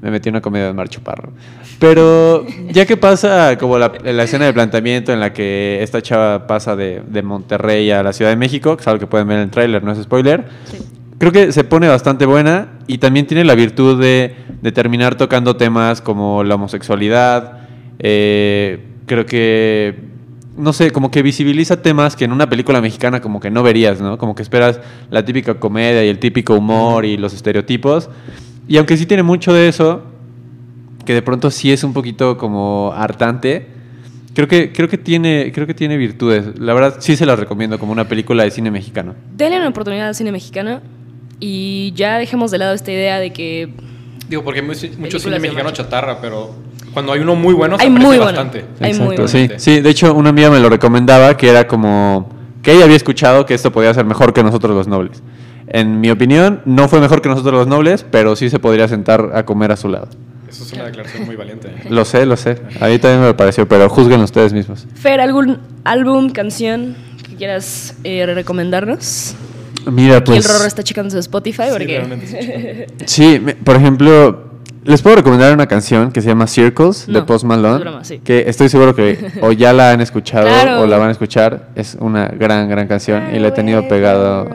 me metí en una comedia de Mar Chaparro. Pero ya que pasa como la, la escena de planteamiento en la que esta chava pasa de, de Monterrey a la Ciudad de México, que es algo que pueden ver en el tráiler, no es spoiler, Sí. creo que se pone bastante buena y también tiene la virtud de, de terminar tocando temas como la homosexualidad. eh, creo que, no sé, como que visibiliza temas que en una película mexicana como que no verías, ¿no? Como que esperas la típica comedia y el típico humor y los estereotipos. Y aunque sí tiene mucho de eso, que de pronto sí es un poquito como hartante, creo que, creo que, tiene, creo que tiene virtudes. La verdad sí se las recomiendo como una película de cine mexicano. Denle una oportunidad al cine mexicano y ya dejemos de lado esta idea de que Digo, porque hay mucho, cine mexicano chatarra, pero cuando hay uno muy bueno, se Hay muy bueno. bastante. Hay muy Exacto, bueno. sí, sí, de hecho una amiga me lo recomendaba que era como que ella había escuchado que esto podía ser mejor que nosotros los nobles. En mi opinión, no fue mejor que nosotros los nobles, pero sí se podría sentar a comer a su lado. Eso es una declaración muy valiente. Lo sé, lo sé. A mí también me pareció, pero juzguen ustedes mismos. Fer, algún álbum, canción que quieras eh, recomendarnos. Mira, Aquí el pues Rorro está checando su Spotify Sí, porque sí. sí, me- por ejemplo, les puedo recomendar una canción que se llama Circles de No, Post Malone, es broma, sí. que estoy seguro que o ya la han escuchado Claro. o la van a escuchar. Es una gran, gran canción y la he tenido pegado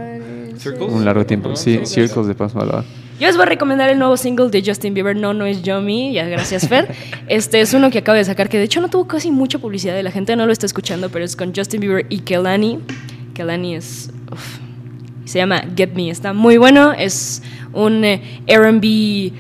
Circles. un largo tiempo. Sí. Circles de Post Malone. Yo les voy a recomendar el nuevo single de Justin Bieber, No, no es Yomi, ya gracias Fer. Este es uno que acabo de sacar, que de hecho no tuvo casi mucha publicidad la gente no lo está escuchando, pero es con Justin Bieber y Kelani. Kelani es... se llama Get Me, está muy bueno, es un eh, R&B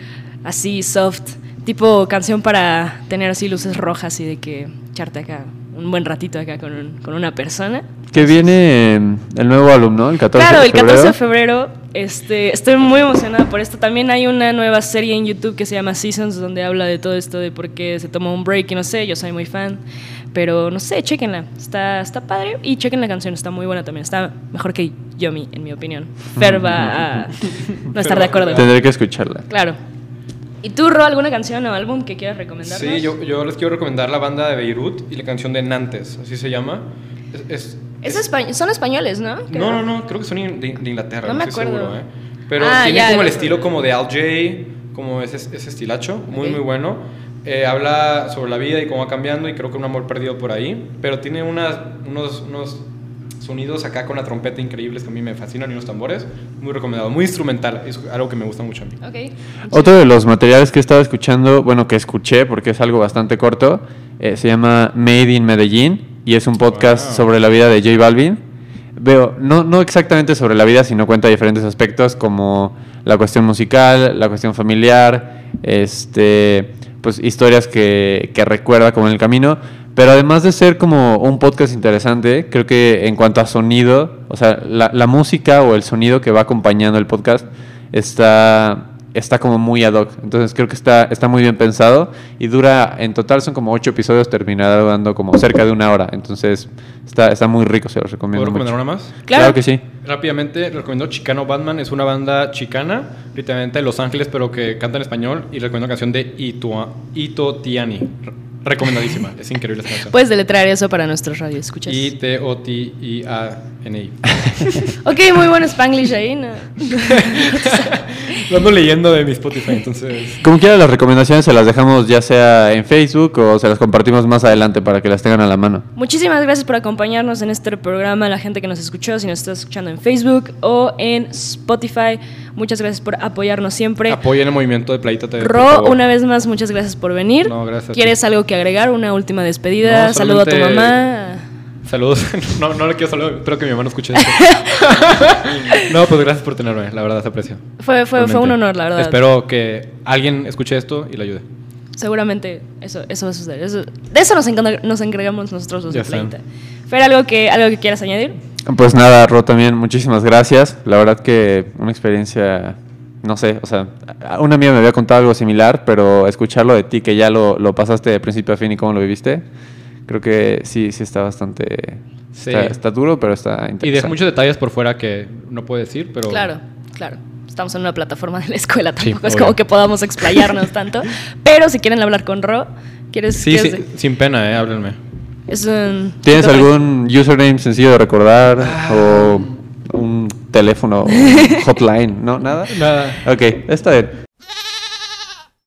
así soft, tipo canción para tener así luces rojas y de que echarte acá un buen ratito acá con, un- con una persona. Que viene eh, el nuevo álbum, ¿no? El 14 Claro, de el febrero. 14 de febrero. Este, estoy muy emocionada por esto. También hay una nueva serie en YouTube que se llama Seasons, donde habla de todo esto, de por qué se tomó un break y no sé, yo soy muy fan. Pero no sé, chequenla. Está, está padre y chequen la canción, está muy buena también. Está mejor que Yomi, en mi opinión. Fer va a no estar de acuerdo. Tendré que escucharla. Claro. ¿Y tú, Ro, alguna canción o álbum que quieras recomendar? Sí, yo, yo les quiero recomendar la banda de Beirut y la canción de Nantes, así se llama. Es, es- Es españ- son españoles, ¿no? Creo. no, no, no, creo que son in- de, de Inglaterra, No no, me estoy acuerdo. seguro, ¿eh? Pero Ah, tiene ya, como el estilo como de Al J, como ese, ese estilacho, muy, Ok. muy bueno. Eh, habla sobre la vida y cómo va cambiando y creo que un amor perdido por ahí, pero tiene unas, unos, unos sonidos acá con la trompeta increíbles que a mí me fascinan y unos tambores. Muy recomendado, muy instrumental, es algo que me gusta mucho a mí. Otro de los materiales que he estado escuchando, bueno, que escuché porque es algo bastante corto, eh, se llama Made in Medellín y es un podcast Wow. sobre la vida de J Balvin. veo, no, no exactamente sobre la vida, sino cuenta diferentes aspectos como la cuestión musical, la cuestión familiar, este, pues historias que, que recuerda como en el camino. Pero además de ser como un podcast interesante, creo que en cuanto a sonido, o sea, la, la música o el sonido que va acompañando el podcast está está como muy ad hoc. Entonces creo que está, está muy bien pensado y dura, en total son como ocho episodios, terminará dando como cerca de una hora. Entonces está, está muy rico, se los recomiendo. ¿Puedo recomendar mucho. una más? Claro. Claro. que sí. Rápidamente, recomiendo Chicano Batman. Es una banda chicana, literalmente de Los Ángeles, pero que canta en español. Y recomiendo la canción de Ito, Ito Tiani. Re- Recomendadísima. es increíble esta canción. Puedes deletrear eso para nuestros radio, escuchas. I-T-O-T-I-A-N-I. Ok, muy buen Spanglish ahí. ¿no? Lo ando leyendo de mi Spotify, entonces. Como quiera, las recomendaciones se las dejamos ya sea en Facebook o se las compartimos más adelante para que las tengan a la mano. Muchísimas gracias por acompañarnos en este programa, la gente que nos escuchó, si nos está escuchando en Facebook o en Spotify. Muchas gracias por apoyarnos siempre. Apoyen el movimiento de Playita TV. por Ro, favor. una vez más, muchas gracias por venir. No, gracias a ti. ¿Quieres algo que agregar? ¿Una última despedida? No, Saludo a tu mamá. Saludos. No, no le quiero saludar. Espero que mi mamá no escuche esto. no, pues gracias por tenerme. La verdad, se aprecia. Fue, fue, fue un honor, la verdad. Espero que alguien escuche esto y le ayude. Seguramente eso, eso va a suceder. Eso- de eso nos, encarga- nos encargamos nosotros los Ya de sé. Playita. Fer, ¿algo que, ¿algo que quieras añadir? Pues nada, Ro, también muchísimas gracias. La verdad que una experiencia, no sé, o sea, una amiga me había contado algo similar, pero escucharlo de ti, que ya lo, lo pasaste de principio a fin y cómo lo viviste, creo que sí, sí está bastante... Sí. Está, está duro, pero está interesante. Y dejo muchos detalles por fuera que no puedo decir, pero. Claro, claro. Estamos en una plataforma de la escuela, Sí, tampoco es obvio. como que podamos explayarnos tanto. Pero si quieren hablar con Ro, ¿quieres Sí, quieres- sí, sin pena, ¿eh? Háblenme. Es un... ¿Tienes algún username sencillo de recordar o un teléfono hotline? ¿No? ¿Nada? Nada. Ok, está bien.